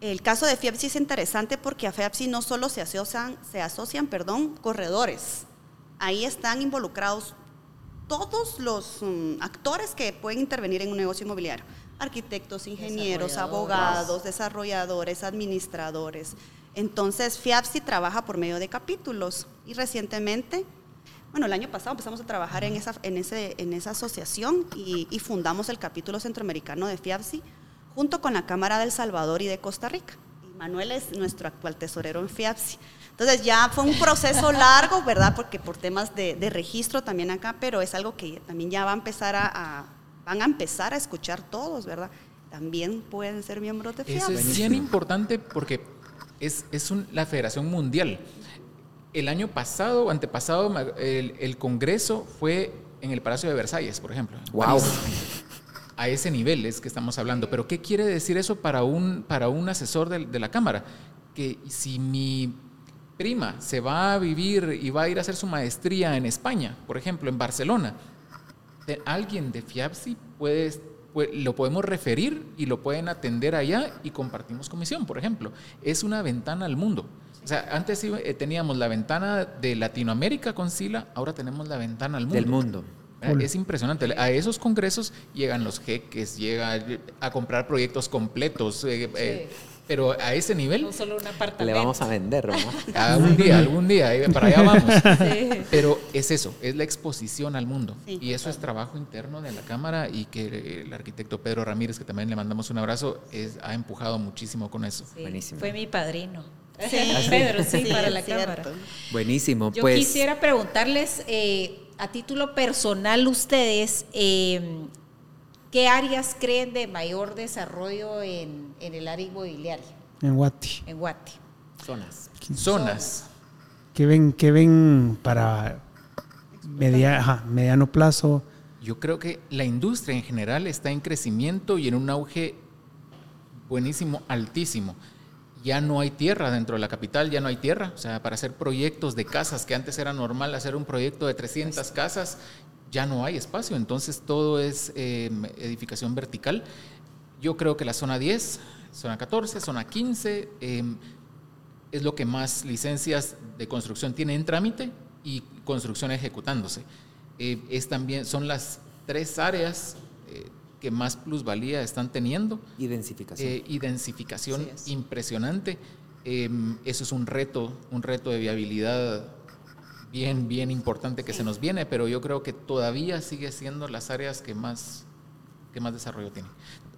el caso de FIAPSI es interesante porque a FIAPSI no solo se asocian, se asocian perdón, corredores, ahí están involucrados todos los mm, actores que pueden intervenir en un negocio inmobiliario. Arquitectos, ingenieros, Desarrolladores. abogados, desarrolladores, administradores. Entonces, FIAPSI trabaja por medio de capítulos y recientemente, bueno, el año pasado empezamos a trabajar en esa, en ese, en esa asociación y, y fundamos el capítulo centroamericano de FIAPSI junto con la Cámara del Salvador y de Costa Rica. Y Manuel es nuestro actual tesorero en FIAPSI. Entonces ya fue un proceso largo, ¿verdad? Porque por temas de, de registro también acá, pero es algo que también ya va a empezar a, a- van a empezar a escuchar todos, ¿verdad? También pueden ser miembros de Eso FIAPSI. es bien importante porque es, es un- la Federación Mundial. El año pasado o antepasado, el, el Congreso fue en el Palacio de Versalles, por ejemplo. Wow. París. A ese nivel es que estamos hablando. Pero ¿qué quiere decir eso para un, para un asesor de, de la Cámara? Que si mi prima se va a vivir y va a ir a hacer su maestría en España, por ejemplo, en Barcelona, de- alguien de FIAPSI puede, pue- lo podemos referir y lo pueden atender allá y compartimos comisión, por ejemplo. Es una ventana al mundo. O sea, antes eh, teníamos la ventana de Latinoamérica con Sila, ahora tenemos la ventana al mundo. Del mundo. Eh, Es impresionante. A esos congresos llegan los jeques, llega a comprar proyectos completos, eh, eh, pero a ese nivel, No solo un apartamento. Le vamos a vender, ¿no? algún día, algún día, ahí- para allá vamos. Sí. Pero es eso, es la exposición al mundo. Sí. y eso es trabajo interno de la Cámara y que el arquitecto Pedro Ramírez, que también le mandamos un abrazo, es, ha empujado muchísimo con eso. Sí, Buenísimo. Fue mi padrino. Sí. Pedro, sí, Sí, para la cierto. cámara. Buenísimo. Yo pues, quisiera preguntarles, eh, a título personal, ustedes, eh, ¿qué áreas creen de mayor desarrollo en, en el área inmobiliaria, En Guati. en Guati? Zonas. Zonas. ¿Qué ven, qué ven para media- ajá, mediano plazo? Yo creo que la industria en general está en crecimiento y en un auge buenísimo, altísimo. Ya no hay tierra dentro de la capital, ya no hay tierra. O sea, para hacer proyectos de casas, que antes era normal hacer un proyecto de 300 casas, ya no hay espacio. Entonces todo es eh, edificación vertical. Yo creo que la zona 10, zona 14, zona 15, eh, es lo que más licencias de construcción tiene en trámite y construcción ejecutándose. Eh, es también, son las tres áreas eh, que más plusvalía están teniendo Y densificación. eh, y densificación impresionante. Eh, eso es un reto, un reto de viabilidad bien, bien importante que se nos viene, pero yo creo que todavía sigue siendo las áreas que más, que más desarrollo tienen.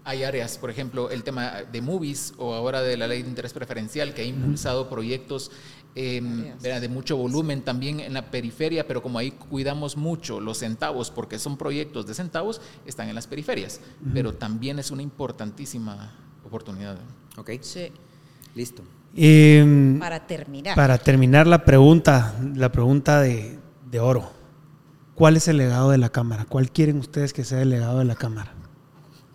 Hay áreas, por ejemplo, el tema de movies o ahora de la ley de interés preferencial que ha impulsado proyectos eh, de mucho volumen también en la periferia, pero como ahí cuidamos mucho los centavos porque son proyectos de centavos, están en las periferias, pero también es una importantísima oportunidad. ok. Sí. Listo. Eh, Para terminar. para terminar la pregunta, la pregunta de, de oro. ¿Cuál es el legado de la Cámara? ¿Cuál quieren ustedes que sea el legado de la Cámara?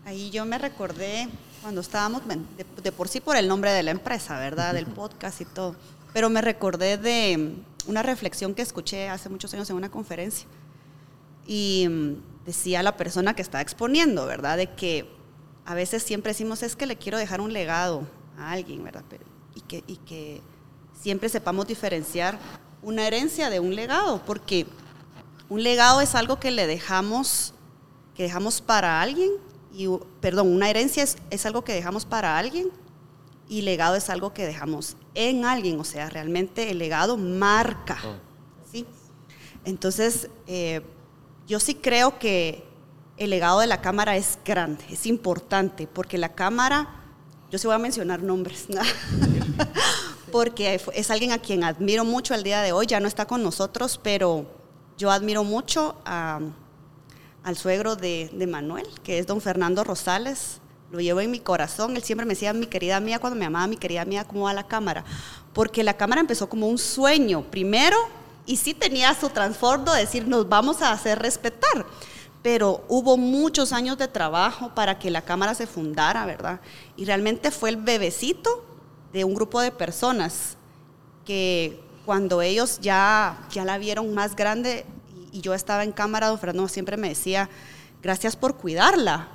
Ahí yo me recordé cuando estábamos, de, de por sí por el nombre de la empresa, ¿verdad? Del podcast y todo. Pero me recordé de mm, una reflexión que escuché hace muchos años en una conferencia. Y mm, decía la persona que estaba exponiendo, ¿verdad? De que a veces siempre decimos, es que le quiero dejar un legado a alguien, ¿verdad? Pero- y, que, siempre sepamos diferenciar una herencia de un legado, porque Un legado es algo que le dejamos, que dejamos para alguien, y, perdón, una herencia es algo que dejamos para alguien y legado es algo que dejamos en alguien, o sea, realmente el legado marca, ¿sí? Entonces, eh, yo sí creo que el legado de la cámara es grande, es importante, porque la cámara, yo sí voy a mencionar nombres, ¿no? porque es alguien a quien admiro mucho el día de hoy, ya no está con nosotros, pero yo admiro mucho al suegro de, Manuel, que es don Fernando Rosales. Lo llevo en mi corazón. Él siempre me decía, mi querida mía, cuando me amaba, mi querida mía, ¿cómo va la cámara? Porque la cámara empezó como un sueño, primero, y sí tenía su transbordo de decir, nos vamos a hacer respetar. Pero hubo muchos años de trabajo para que la cámara se fundara, ¿verdad? Y realmente fue el bebecito de un grupo de personas que cuando ellos ya, ya la vieron más grande y, yo estaba en cámara, don Fernando siempre me decía, gracias por cuidarla,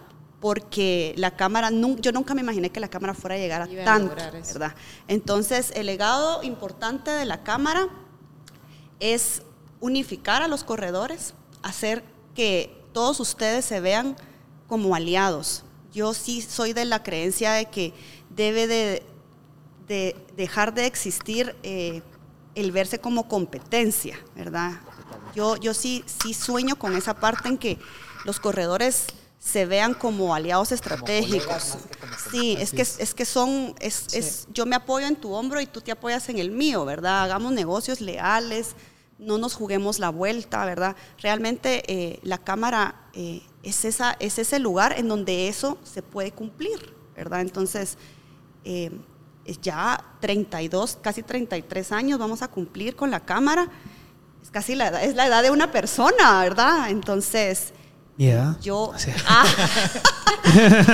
porque la cámara, yo nunca me imaginé que la cámara fuera a llegar a tanto, ¿verdad? Entonces, el legado importante de la cámara es unificar a los corredores, hacer que todos ustedes se vean como aliados. Yo sí soy de la creencia de que debe de, dejar de existir eh, el verse como competencia, ¿verdad? Yo, yo sí, sí sueño con esa parte en que los corredores se vean como aliados estratégicos. sí, es que, es que son, es, es, yo me apoyo en tu hombro y tú te apoyas en el mío, ¿verdad? Hagamos negocios leales, no nos juguemos la vuelta, ¿verdad? Realmente eh, la Cámara eh, es, esa, es ese lugar en donde eso se puede cumplir, ¿verdad? Entonces, eh, ya 32, casi 33 años vamos a cumplir con la cámara. Es casi la edad, es la edad de una persona, ¿verdad? Entonces, yo, ah,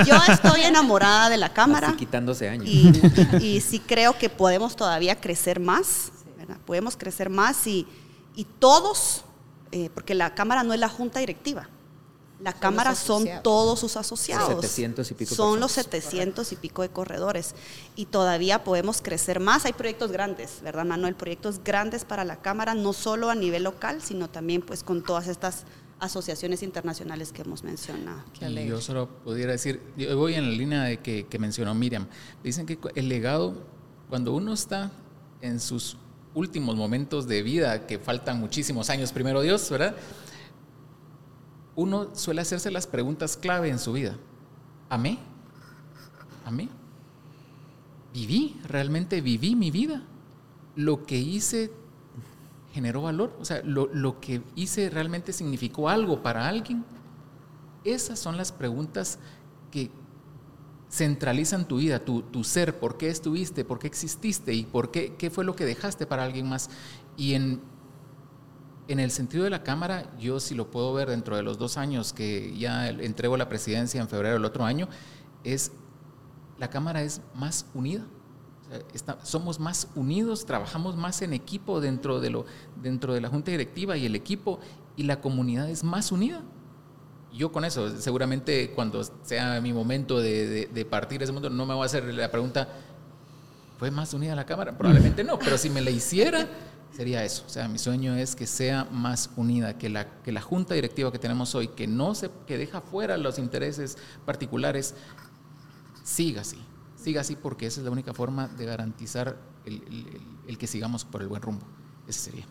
yo estoy enamorada de la cámara. quitándose años. Y, sí creo que podemos todavía crecer más, ¿verdad? Podemos crecer más y, y todos, eh, porque la cámara no es la junta directiva la Cámara son todos sus asociados. Son los 700 y pico de corredores. Y todavía podemos crecer más. Hay proyectos grandes, ¿verdad, Manuel? Proyectos grandes para la Cámara, no solo a nivel local, sino también pues con todas estas asociaciones internacionales que hemos mencionado. Y yo solo pudiera decir, yo voy en la línea de que, que mencionó Miriam. Dicen que el legado, cuando uno está en sus últimos momentos de vida, que faltan muchísimos años, primero Dios, ¿verdad? uno suele hacerse las preguntas clave en su vida. ¿Amé? ¿Amé? ¿Viví? ¿Realmente viví mi vida? ¿Lo que hice generó valor? O sea, ¿lo, que hice realmente significó algo para alguien? Esas son las preguntas que centralizan tu vida, tu, tu, ser, por qué estuviste, por qué exististe y por qué, qué fue lo que dejaste para alguien más. Y en en el sentido de la Cámara, yo sí lo puedo ver dentro de los dos años que ya entrego la presidencia en febrero del otro año, es la Cámara es más unida. Somos más unidos, trabajamos más en equipo dentro de, lo, dentro de la Junta Directiva y el equipo y la comunidad es más unida. Yo con eso, seguramente cuando sea mi momento de, de partir ese mundo, no me voy a hacer la pregunta, ¿fue más unida la Cámara? Probablemente no, pero si me la hiciera, sería eso. O sea, mi sueño es que sea más unida, que la, que la junta directiva que tenemos hoy, que no se, que deja fuera los intereses particulares, siga así. Siga así porque esa es la única forma de garantizar el, que sigamos por el buen rumbo. Ese sería.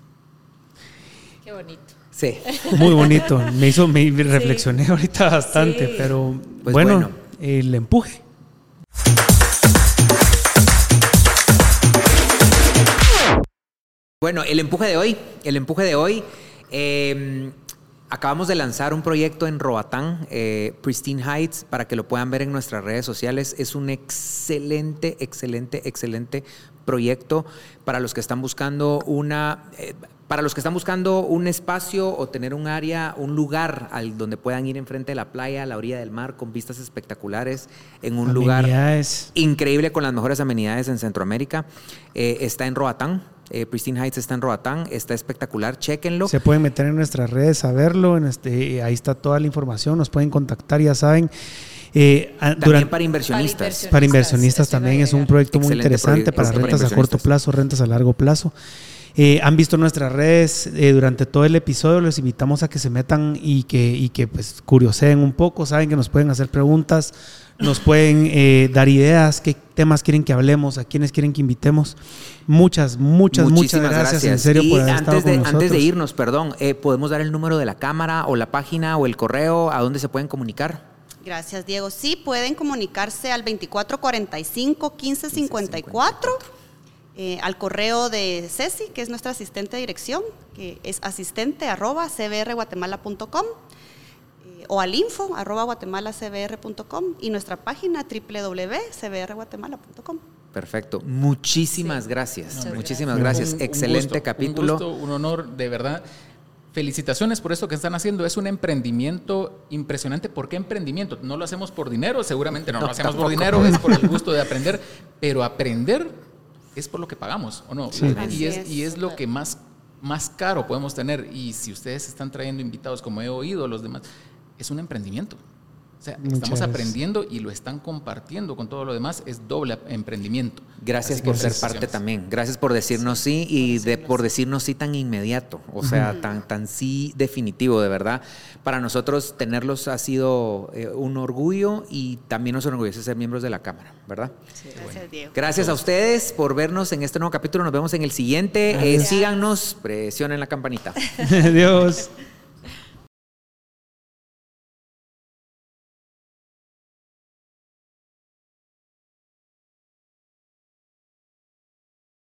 Qué bonito. Sí. Muy bonito. Me hizo, me reflexioné ahorita bastante, pero pues bueno, bueno, el empuje. Bueno, el empuje de hoy, el empuje de hoy. Em, acabamos de lanzar un proyecto en Roatán, eh, Pristine Heights, para que lo puedan ver en nuestras redes sociales. Es un excelente, excelente, excelente proyecto para los que están buscando una, eh, para los que están buscando un espacio o tener un área, un lugar al donde puedan ir enfrente de la playa, a la orilla del mar, con vistas espectaculares, en un lugar increíble con las mejores amenidades en Centroamérica. Eh, está en Roatán, eh, Pristine Heights está en Roatán, está espectacular, chequenlo. Se pueden meter en nuestras redes a verlo, en este, ahí está toda la información, nos pueden contactar, ya saben. Eh, también para inversionistas. Para inversionistas, también es un proyecto muy interesante para rentas a corto plazo, rentas a largo plazo. eh, han visto nuestras redes eh, durante todo el episodio, los invitamos a que se metan y que, y que pues curioseen un poco, saben que nos pueden hacer preguntas, nos pueden eh, dar ideas, qué temas quieren que hablemos, a quiénes quieren que invitemos. Muchas, muchas, muchas gracias, en serio y por haber antes estado de, con antes de nosotros. irnos, perdón, eh, podemos dar el número de la cámara o la página o el correo a dónde se pueden comunicar. Gracias, Diego. Sí, pueden comunicarse al 2445-1554, eh, al correo de Ceci, que es nuestra asistente de dirección, que es asistente arroba cbrguatemala.com, o al info arroba guatemalacbr.com y nuestra página www.cbrguatemala.com. Perfecto. Muchísimas gracias. Muchísimas gracias. Un- un Excelente gusto, capítulo. Un gusto, un honor, de verdad. Felicitaciones por esto que están haciendo. Es un emprendimiento impresionante. ¿Por qué emprendimiento? No lo hacemos por dinero, seguramente no, No, lo hacemos tampoco. por dinero, es por el gusto de aprender. Pero aprender es por lo que pagamos, ¿o no? Sí. Y es, es, y es lo que más, más caro podemos tener. Y si ustedes están trayendo invitados, como he oído los demás, es un emprendimiento. O sea, Muchas estamos gracias. aprendiendo y lo están compartiendo con todo lo demás. Es doble emprendimiento. Gracias Así por ser parte también. Gracias por decirnos sí, y de, por decirnos sí tan inmediato. O sea, tan, tan sí definitivo, de verdad. Para nosotros tenerlos ha sido eh, un orgullo y también nos enorgullece ser miembros de la Cámara, ¿verdad? Gracias, Diego. Gracias a ustedes por vernos en este nuevo capítulo. Nos vemos en el siguiente. Eh, síganos, presionen la campanita. Adiós.